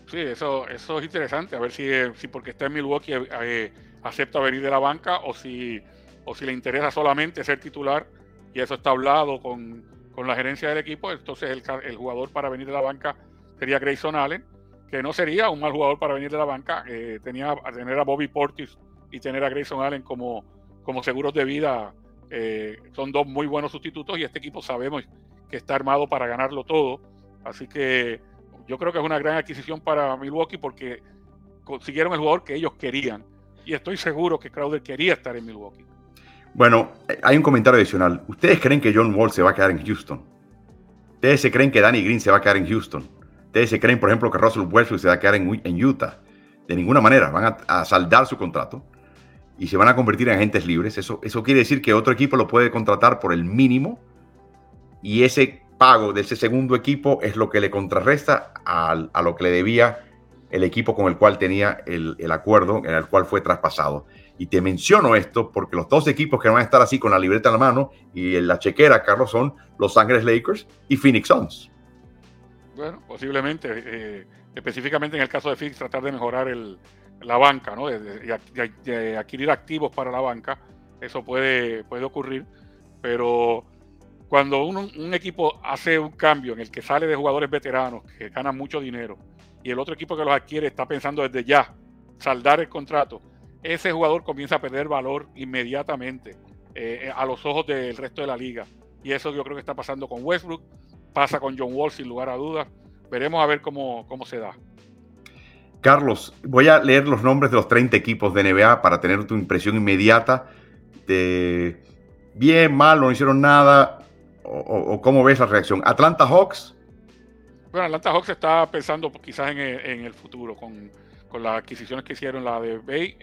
Sí, eso, eso es interesante, a ver si, si porque está en Milwaukee eh, acepta venir de la banca o si, o si le interesa solamente ser titular y eso está hablado con, con la gerencia del equipo, entonces el, el, jugador para venir de la banca sería Grayson Allen, que no sería un mal jugador para venir de la banca, eh, tenía a tener a Bobby Portis y tener a Grayson Allen como, como seguros de vida eh, son dos muy buenos sustitutos y este equipo sabemos que está armado para ganarlo todo. Así que yo creo que es una gran adquisición para Milwaukee porque consiguieron el jugador que ellos querían. Y estoy seguro que Crowder quería estar en Milwaukee. Bueno, hay un comentario adicional. ¿Ustedes creen que John Wall se va a quedar en Houston? ¿Ustedes se creen que Danny Green se va a quedar en Houston? ¿Ustedes se creen, por ejemplo, que Russell Westbrook se va a quedar en, Utah? De ninguna manera. Van a saldar su contrato y se van a convertir en agentes libres. Eso, eso quiere decir que otro equipo lo puede contratar por el mínimo y ese pago de ese segundo equipo es lo que le contrarresta a, lo que le debía el equipo con el cual tenía el, el, acuerdo en el cual fue traspasado. Y te menciono esto porque los dos equipos que van a estar así con la libreta en la mano y en la chequera, Carlos, son Los Ángeles Lakers y Phoenix Suns. Bueno, posiblemente, eh, específicamente en el caso de Phoenix, tratar de mejorar el, la banca, ¿no? De, adquirir activos para la banca, eso puede, puede ocurrir, pero cuando un, equipo hace un cambio en el que sale de jugadores veteranos que ganan mucho dinero y el otro equipo que los adquiere está pensando desde ya saldar el contrato, ese jugador comienza a perder valor inmediatamente eh, a los ojos del resto de la liga. Y eso yo creo que está pasando con Westbrook, pasa con John Wall sin lugar a dudas. Veremos a ver cómo, cómo se da. Carlos, voy a leer los nombres de los 30 equipos de NBA para tener tu impresión inmediata de bien, mal, no hicieron nada, o, cómo ves la reacción. Atlanta Hawks. Bueno, Atlanta Hawks está pensando quizás en el, futuro, con, las adquisiciones que hicieron, la de Bay,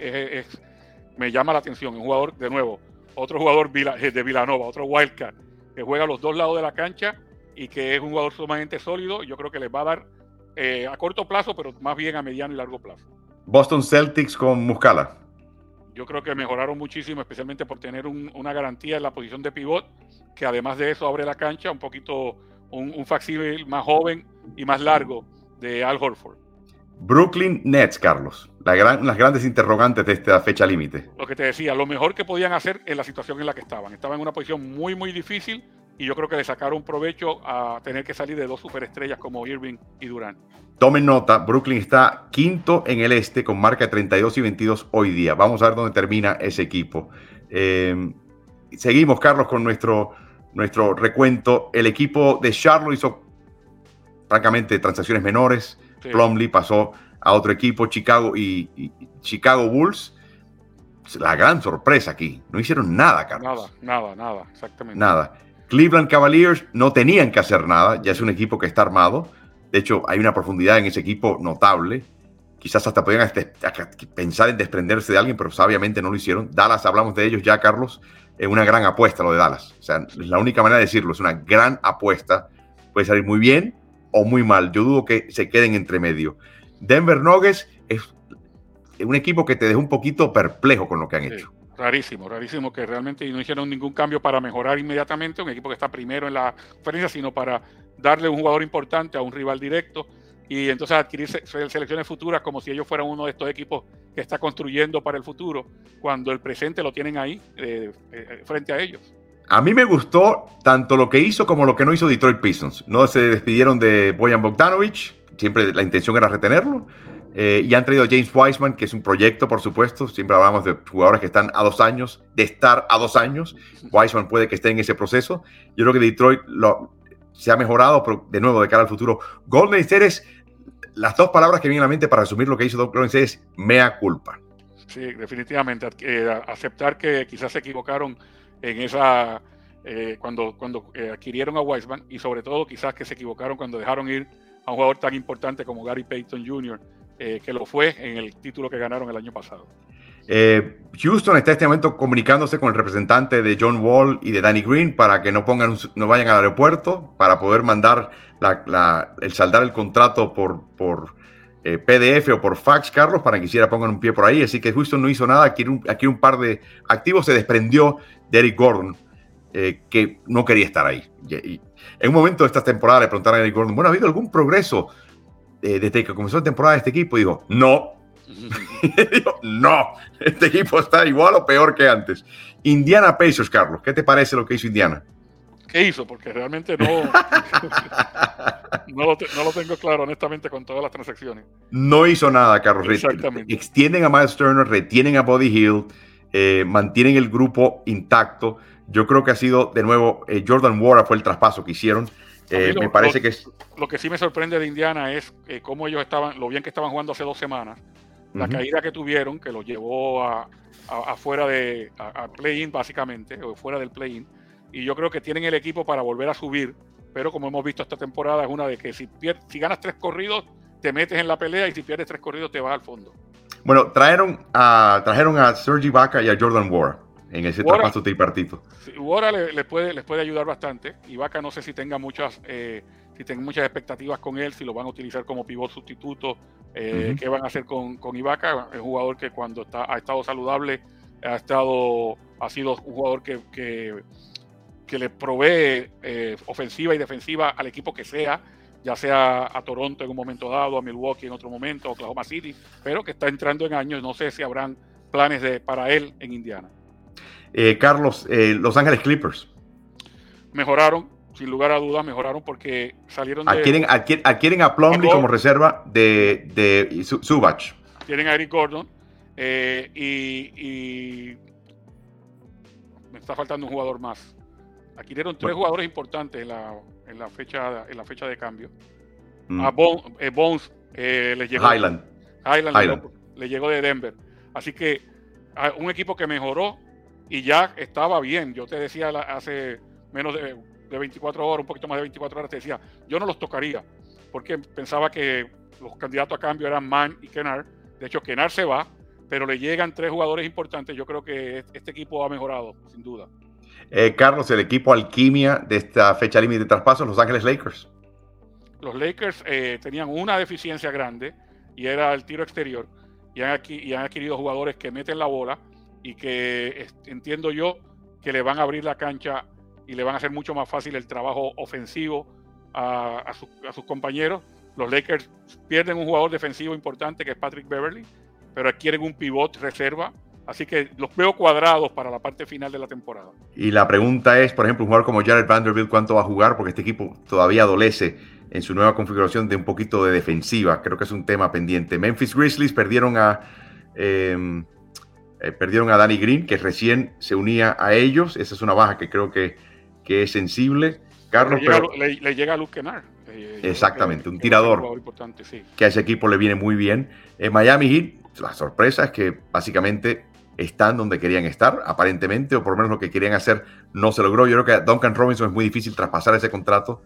me llama la atención. Un jugador, de nuevo, otro jugador de Villanova, otro Wildcat, que juega a los dos lados de la cancha y que es un jugador sumamente sólido. Yo creo que les va a dar eh, a corto plazo, pero más bien a mediano y largo plazo. Boston Celtics con Muscala. Yo creo que mejoraron muchísimo, especialmente por tener una garantía en la posición de pivot, que además de eso abre la cancha un poquito, un, un más joven y más largo de Al Horford. Brooklyn Nets, Carlos. La gran, las grandes interrogantes de esta fecha límite. Lo que te decía, lo mejor que podían hacer en la situación en la que estaban. Estaban en una posición muy, muy difícil y yo creo que le sacaron provecho a tener que salir de dos superestrellas como Irving y Durant. Tomen nota, Brooklyn está quinto en el este con marca de 32 y 22 hoy día. Vamos a ver dónde termina ese equipo. Eh, seguimos, Carlos, con nuestro, nuestro recuento. El equipo de Charlotte hizo, francamente, transacciones menores. Plumlee pasó a otro equipo, Chicago y, Chicago Bulls. La gran sorpresa aquí. No hicieron nada, Carlos. Nada, nada, nada, exactamente. Nada. Cleveland Cavaliers no tenían que hacer nada, ya es un equipo que está armado. De hecho, hay una profundidad en ese equipo notable. Quizás hasta podían pensar en desprenderse de alguien, pero sabiamente no lo hicieron. Dallas, hablamos de ellos ya, Carlos. Es una gran apuesta lo de Dallas. O sea, es la única manera de decirlo. Es una gran apuesta. Puede salir muy bien o muy mal. Yo dudo que se queden entre medio. Denver Nuggets es un equipo que te deja un poquito perplejo con lo que han hecho. Rarísimo, rarísimo que realmente no hicieron ningún cambio para mejorar inmediatamente un equipo que está primero en la conferencia, sino para darle un jugador importante a un rival directo y entonces adquirir selecciones futuras como si ellos fueran uno de estos equipos que está construyendo para el futuro, cuando el presente lo tienen ahí eh, eh, frente a ellos. A mí me gustó tanto lo que hizo como lo que no hizo Detroit Pistons. No se despidieron de Boyan Bogdanovich, siempre la intención era retenerlo. Eh, y han traído a James Wiseman, que es un proyecto, por supuesto. Siempre hablamos de jugadores que están a dos años, de estar a dos años. Wiseman puede que esté en ese proceso. Yo creo que Detroit lo, se ha mejorado, pero de nuevo, de cara al futuro. Golden State es las dos palabras que vienen a la mente para resumir lo que hizo Doc Lawrence es mea culpa. Sí, definitivamente. Eh, aceptar que quizás se equivocaron en esa. Eh, cuando cuando adquirieron a Wiseman y sobre todo quizás que se equivocaron cuando dejaron ir a un jugador tan importante como Gary Payton Jr., que lo fue en el título que ganaron el año pasado. Houston está en este momento comunicándose con el representante de John Wall y de Danny Green para que no pongan no vayan al aeropuerto para poder mandar el saldar el contrato por, por eh, PDF o por fax, Carlos, para que quisiera pongan un pie por ahí. Así que Houston no hizo nada. Aquí un, aquí un par de activos se desprendió de Eric Gordon, eh, que no quería estar ahí. En un momento de esta temporada le preguntaron a Eric Gordon, bueno, ¿ha habido algún progreso eh, desde que comenzó la temporada de este equipo? Y dijo, no. no, este equipo está igual o peor que antes. Indiana Pacers, Carlos, ¿qué te parece lo que hizo Indiana? qué hizo, porque realmente no, no, lo tengo claro, honestamente, con todas las transacciones. No hizo nada, Carlos. Exactamente. Extienden a Miles Turner, retienen a Body Hill, eh, mantienen el grupo intacto. Yo creo que ha sido, de nuevo, eh, Jordan Wara fue el traspaso que hicieron. Eh, me parece que es... Lo que sí me sorprende de Indiana es cómo ellos estaban, lo bien que estaban jugando hace dos semanas, la caída que tuvieron, que los llevó a, fuera de, a, play-in básicamente, o fuera del play-in, y yo creo que tienen el equipo para volver a subir, pero como hemos visto esta temporada es una de que si, si ganas tres corridos te metes en la pelea y si pierdes tres corridos te vas al fondo. Bueno, trajeron a, trajeron a Sergi Vaca y a Jordan Ward en ese traspaso tripartito. Ward le, puede, les puede ayudar bastante Vaca no sé si tenga muchas eh, si tenga muchas expectativas con él, si lo van a utilizar como pivot sustituto, eh, qué van a hacer con, con Ibaka, es un jugador que cuando está, ha estado saludable ha estado ha sido un jugador que, que que le provee eh, ofensiva y defensiva al equipo que sea, ya sea a Toronto en un momento dado, a Milwaukee en otro momento, a Oklahoma City, pero que está entrando en años, no sé si habrán planes de, para él en Indiana. Eh, Carlos, eh, Los Ángeles Clippers. Mejoraron, sin lugar a dudas, mejoraron porque salieron de... Adquieren, adquieren, a Plumlee como reserva de, de Subach. Tienen a Eric Gordon y me está faltando un jugador más. Adquirieron tres jugadores importantes en la, en la, fecha, en la fecha de cambio. Mm. A eh, Bones eh, le llegó. Highland. Highland, Le, llegó de Denver. Así que un equipo que mejoró y ya estaba bien. Yo te decía hace menos de, 24 horas, un poquito más de 24 horas, te decía, yo no los tocaría, porque pensaba que los candidatos a cambio eran Mann y Kennard. De hecho, Kennard se va, pero le llegan tres jugadores importantes. Yo creo que este equipo ha mejorado, sin duda. Eh, Carlos, el equipo alquimia de esta fecha límite de traspasos, Los Ángeles Lakers. Los Lakers eh, tenían una deficiencia grande y era el tiro exterior. Y han, y han adquirido jugadores que meten la bola y que entiendo yo que le van a abrir la cancha y le van a hacer mucho más fácil el trabajo ofensivo a, sus compañeros. Los Lakers pierden un jugador defensivo importante que es Patrick Beverly, pero adquieren un pivot reserva Así que los veo cuadrados para la parte final de la temporada. Y la pregunta es, por ejemplo, un jugador como Jared Vanderbilt, ¿cuánto va a jugar? Porque este equipo todavía adolece en su nueva configuración de un poquito de defensiva. Creo que es un tema pendiente. Memphis Grizzlies perdieron a, em, eh, perdieron a Danny Green, que recién se unía a ellos. Esa es una baja que creo que, que es sensible. Carlos, le, llega, a Luke Kennard. Eh, exactamente, un tirador que a ese equipo le viene muy bien. En Miami Heat, la sorpresa es que básicamente están donde querían estar, aparentemente, o por lo menos lo que querían hacer no se logró. Yo creo que a Duncan Robinson es muy difícil traspasar ese contrato.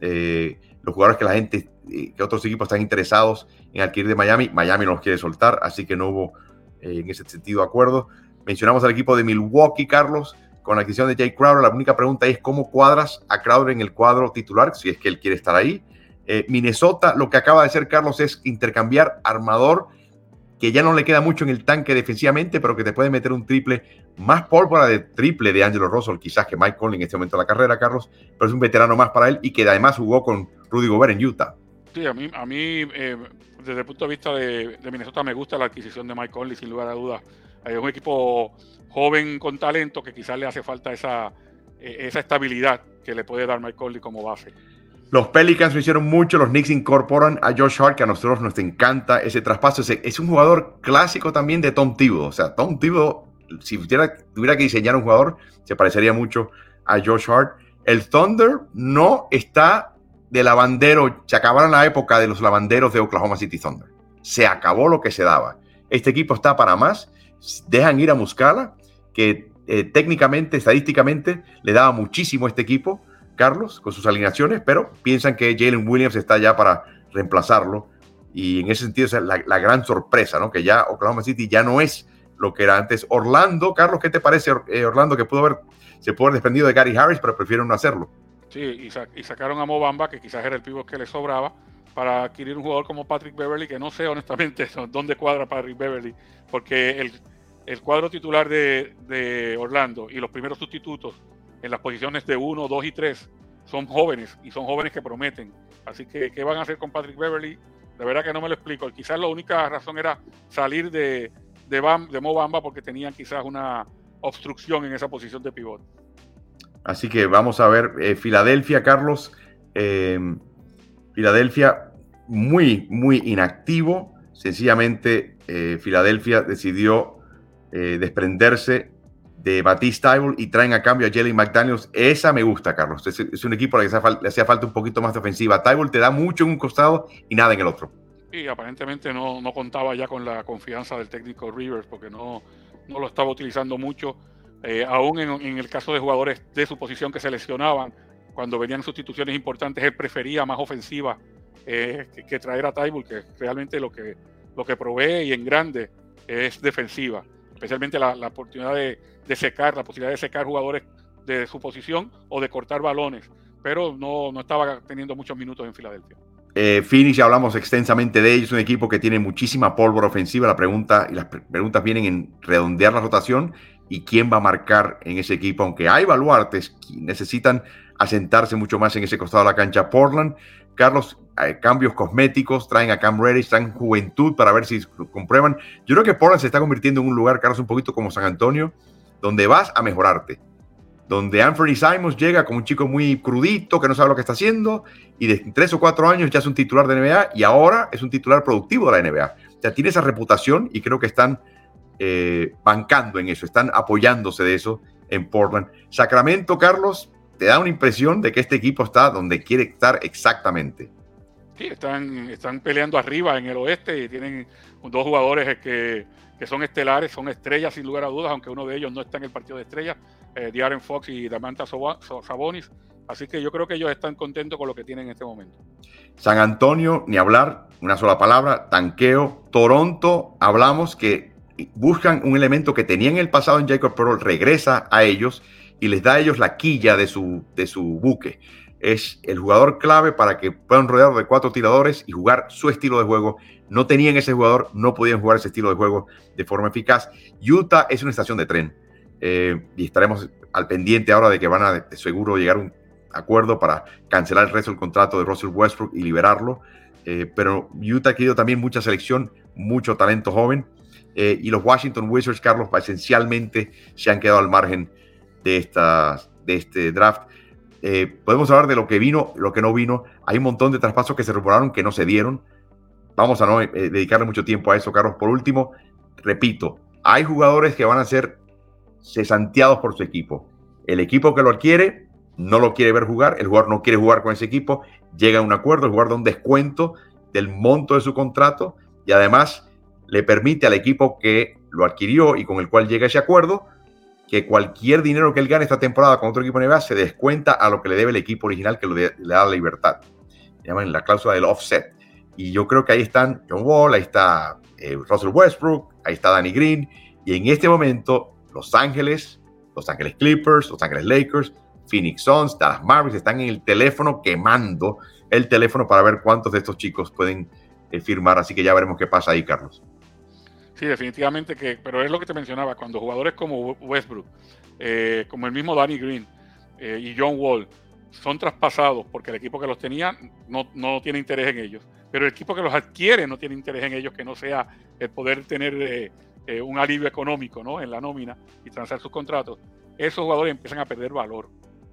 Eh, los jugadores que la gente, eh, que otros equipos están interesados en adquirir de Miami, Miami no los quiere soltar, así que no hubo eh, en ese sentido acuerdo. Mencionamos al equipo de Milwaukee, Carlos, con la adquisición de Jay Crowder. La única pregunta es cómo cuadras a Crowder en el cuadro titular, si es que él quiere estar ahí. Minnesota, lo que acaba de hacer Carlos es intercambiar armador que ya no le queda mucho en el tanque defensivamente, pero que te puede meter un triple más pólvora de triple de Angelo Russell, quizás que Mike Conley en este momento de la carrera, Carlos, pero es un veterano más para él y que además jugó con Rudy Gobert en Utah. Sí, a mí, a mí eh, desde el punto de vista de, Minnesota me gusta la adquisición de Mike Conley, sin lugar a dudas. Es un equipo joven con talento que quizás le hace falta esa, eh, esa estabilidad que le puede dar Mike Conley como base. Los Pelicans lo hicieron mucho, los Knicks incorporan a Josh Hart, que a nosotros nos encanta ese traspaso. Es, un jugador clásico también de Tom Thibodeau. O sea, Tom Thibodeau, si tuviera, tuviera que diseñar un jugador, se parecería mucho a Josh Hart. El Thunder no está de lavandero. Se acabaron la época de los lavanderos de Oklahoma City Thunder. Se acabó lo que se daba. Este equipo está para más. Dejan ir a Muscala, que eh, técnicamente, estadísticamente, le daba muchísimo a este equipo Carlos, con sus alineaciones, pero piensan que Jalen Williams está ya para reemplazarlo. Y en ese sentido es la, gran sorpresa, ¿no? Que ya Oklahoma City ya no es lo que era antes. Orlando, Carlos, ¿qué te parece eh, Orlando que pudo haber, se pudo haber desprendido de Gary Harris, pero prefieren no hacerlo? Sí, y, sacaron a Mobamba, que quizás era el pivo que le sobraba, para adquirir un jugador como Patrick Beverly, que no sé honestamente dónde cuadra Patrick Beverly, porque el, el cuadro titular de, de Orlando y los primeros sustitutos en las posiciones de 1, 2 y 3 son jóvenes y son jóvenes que prometen. Así que, ¿qué van a hacer con Patrick Beverly? De verdad que no me lo explico. Quizás la única razón era salir de, de, Mobamba porque tenían quizás una obstrucción en esa posición de pivot. Así que vamos a ver, eh, Filadelfia, Carlos. Eh, Filadelfia muy, muy inactivo. Sencillamente, eh, Filadelfia decidió desprenderse de Batista y traen a cambio a Jalen McDaniels. Esa me gusta, Carlos. Es, un equipo al que le hacía falta un poquito más de ofensiva. Tybalt te da mucho en un costado y nada en el otro. Y aparentemente no, no contaba ya con la confianza del técnico Rivers porque no, no lo estaba utilizando mucho. Eh, aún en, el caso de jugadores de su posición que se lesionaban, cuando venían sustituciones importantes, él prefería más ofensiva eh, que, traer a Tybalt, que realmente lo que, lo que provee y en grande es defensiva especialmente la, oportunidad de, secar, la posibilidad de secar jugadores de su posición o de cortar balones, pero no, no estaba teniendo muchos minutos en Filadelfia. Eh, Phoenix, ya hablamos extensamente de ellos, un equipo que tiene muchísima pólvora ofensiva. La pregunta y las preguntas vienen en redondear la rotación y quién va a marcar en ese equipo, aunque hay baluartes que necesitan asentarse mucho más en ese costado de la cancha. Portland, Carlos, cambios cosméticos, traen a Cam Reddish, traen juventud para ver si comprueban. Yo creo que Portland se está convirtiendo en un lugar, Carlos, un poquito como San Antonio, donde vas a mejorarte. Donde Anthony Simons llega como un chico muy crudito, que no sabe lo que está haciendo, y de tres o cuatro años ya es un titular de NBA y ahora es un titular productivo de la NBA. O sea, tiene esa reputación y creo que están eh, bancando en eso, están apoyándose de eso en Portland. Sacramento, Carlos, te da una impresión de que este equipo está donde quiere estar exactamente. Sí, están, están peleando arriba en el oeste y tienen dos jugadores que, son estelares, son estrellas sin lugar a dudas, aunque uno de ellos no está en el partido de estrellas, eh, Diaren Fox y Damanta Sabonis. Así que yo creo que ellos están contentos con lo que tienen en este momento. San Antonio, ni hablar, una sola palabra, tanqueo. Toronto, hablamos que buscan un elemento que tenían en el pasado en Jacob Pearl, regresa a ellos y les da a ellos la quilla de su, de su buque es el jugador clave para que puedan rodear de cuatro tiradores y jugar su estilo de juego. No tenían ese jugador, no podían jugar ese estilo de juego de forma eficaz. Utah es una estación de tren eh, y estaremos al pendiente ahora de que van a de seguro llegar a un acuerdo para cancelar el resto del contrato de Russell Westbrook y liberarlo. Eh, pero Utah ha querido también mucha selección, mucho talento joven. Eh, y los Washington Wizards, Carlos, esencialmente se han quedado al margen de, esta, de este draft. Eh, podemos hablar de lo que vino, lo que no vino. Hay un montón de traspasos que se rumoraron que no se dieron. Vamos a no eh, dedicarle mucho tiempo a eso, Carlos. Por último, repito, hay jugadores que van a ser cesanteados por su equipo. El equipo que lo adquiere no lo quiere ver jugar, el jugador no quiere jugar con ese equipo, llega a un acuerdo, el jugador da un descuento del monto de su contrato y además le permite al equipo que lo adquirió y con el cual llega ese acuerdo que cualquier dinero que él gane esta temporada con otro equipo NBA se descuenta a lo que le debe el equipo original que le da la libertad. Llaman la cláusula del offset. Y yo creo que ahí están John Wall, ahí está eh, Russell Westbrook, ahí está Danny Green. Y en este momento, Los Ángeles, Los Ángeles Clippers, Los Ángeles Lakers, Phoenix Suns, Dallas Mavericks están en el teléfono quemando el teléfono para ver cuántos de estos chicos pueden eh, firmar. Así que ya veremos qué pasa ahí, Carlos. Sí, definitivamente que, pero es lo que te mencionaba, cuando jugadores como Westbrook, eh, como el mismo Danny Green eh, y John Wall son traspasados porque el equipo que los tenía no, no, tiene interés en ellos, pero el equipo que los adquiere no tiene interés en ellos que no sea el poder tener eh, un alivio económico ¿no? en la nómina y transar sus contratos, esos jugadores empiezan a perder valor.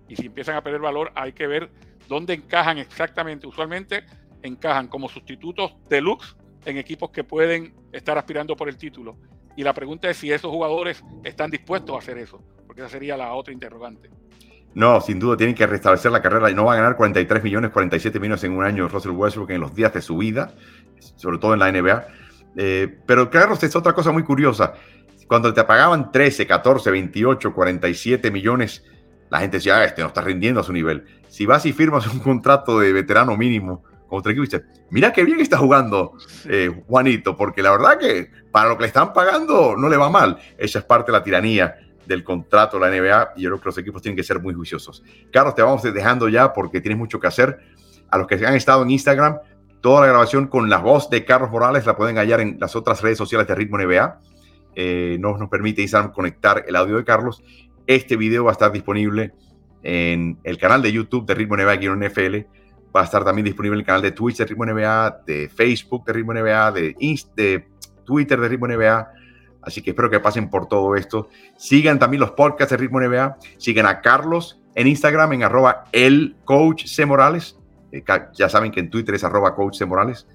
Y si empiezan a perder valor, hay que ver dónde encajan exactamente. Usualmente encajan como sustitutos deluxe en equipos que pueden estar aspirando por el título. Y la pregunta es si esos jugadores están dispuestos a hacer eso, porque esa sería la otra interrogante. No, sin duda tienen que restablecer la carrera y no va a ganar 43 millones, 47 millones en un año Russell Westbrook en los días de su vida, sobre todo en la NBA. Eh, pero Carlos, es otra cosa muy curiosa. Cuando te pagaban 13, 14, 28, 47 millones, la gente decía, ah, este no está rindiendo a su nivel. Si vas y firmas un contrato de veterano mínimo contra equipo, dices, mira qué bien está jugando eh, Juanito, porque la verdad que para lo que le están pagando no le va mal. Esa es parte de la tiranía del contrato de la NBA y yo creo que los equipos tienen que ser muy juiciosos. Carlos, te vamos dejando ya porque tienes mucho que hacer. A los que han estado en Instagram, toda la grabación con la voz de Carlos Morales la pueden hallar en las otras redes sociales de Ritmo NBA. Eh, no nos permite Instagram conectar el audio de Carlos. Este video va a estar disponible en el canal de YouTube de Ritmo NBA-NFL Va a estar también disponible en el canal de Twitch de Ritmo NBA, de Facebook de Ritmo NBA, de, de Twitter de Ritmo NBA. Así que espero que pasen por todo esto. Sigan también los podcasts de Ritmo NBA. Sigan a Carlos en Instagram en arroba coach C. Morales. Eh, ya saben que en Twitter es arroba coach C. Morales.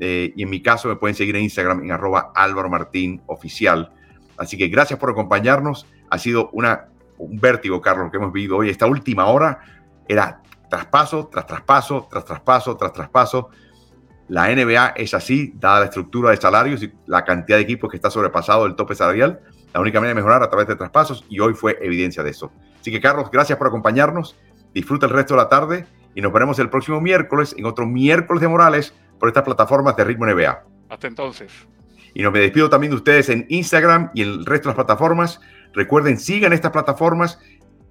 Eh, y en mi caso me pueden seguir en Instagram en arroba Álvaro Martín Oficial. Así que gracias por acompañarnos. Ha sido una, un vértigo, Carlos, que hemos vivido hoy. Esta última hora era traspaso tras traspaso, tras traspaso, tras traspaso. La NBA es así, dada la estructura de salarios y la cantidad de equipos que está sobrepasado el tope salarial. La única manera de mejorar a través de traspasos y hoy fue evidencia de eso. Así que Carlos, gracias por acompañarnos. Disfruta el resto de la tarde y nos veremos el próximo miércoles en otro miércoles de Morales por estas plataformas de Ritmo NBA. Hasta entonces. Y nos me despido también de ustedes en Instagram y en el resto de las plataformas. Recuerden, sigan estas plataformas,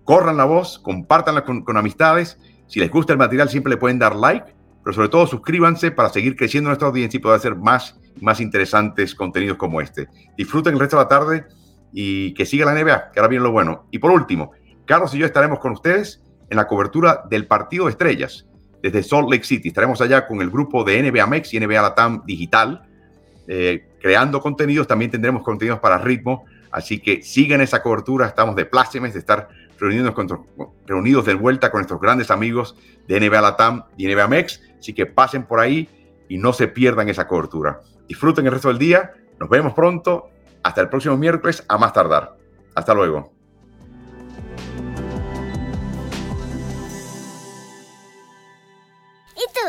corran la voz, compártanla con, con amistades si les gusta el material, siempre le pueden dar like, pero sobre todo suscríbanse para seguir creciendo nuestra audiencia y poder hacer más más interesantes contenidos como este. Disfruten el resto de la tarde y que siga la NBA, que ahora viene lo bueno. Y por último, Carlos y yo estaremos con ustedes en la cobertura del partido de estrellas desde Salt Lake City. Estaremos allá con el grupo de NBA Mex y NBA Latam Digital, eh, creando contenidos. También tendremos contenidos para ritmo. Así que sigan esa cobertura. Estamos de plácemes de estar reunidos de vuelta con nuestros grandes amigos de NBA Latam y NBA Mex. Así que pasen por ahí y no se pierdan esa cobertura. Disfruten el resto del día. Nos vemos pronto. Hasta el próximo miércoles a más tardar. Hasta luego. ¿Y tú?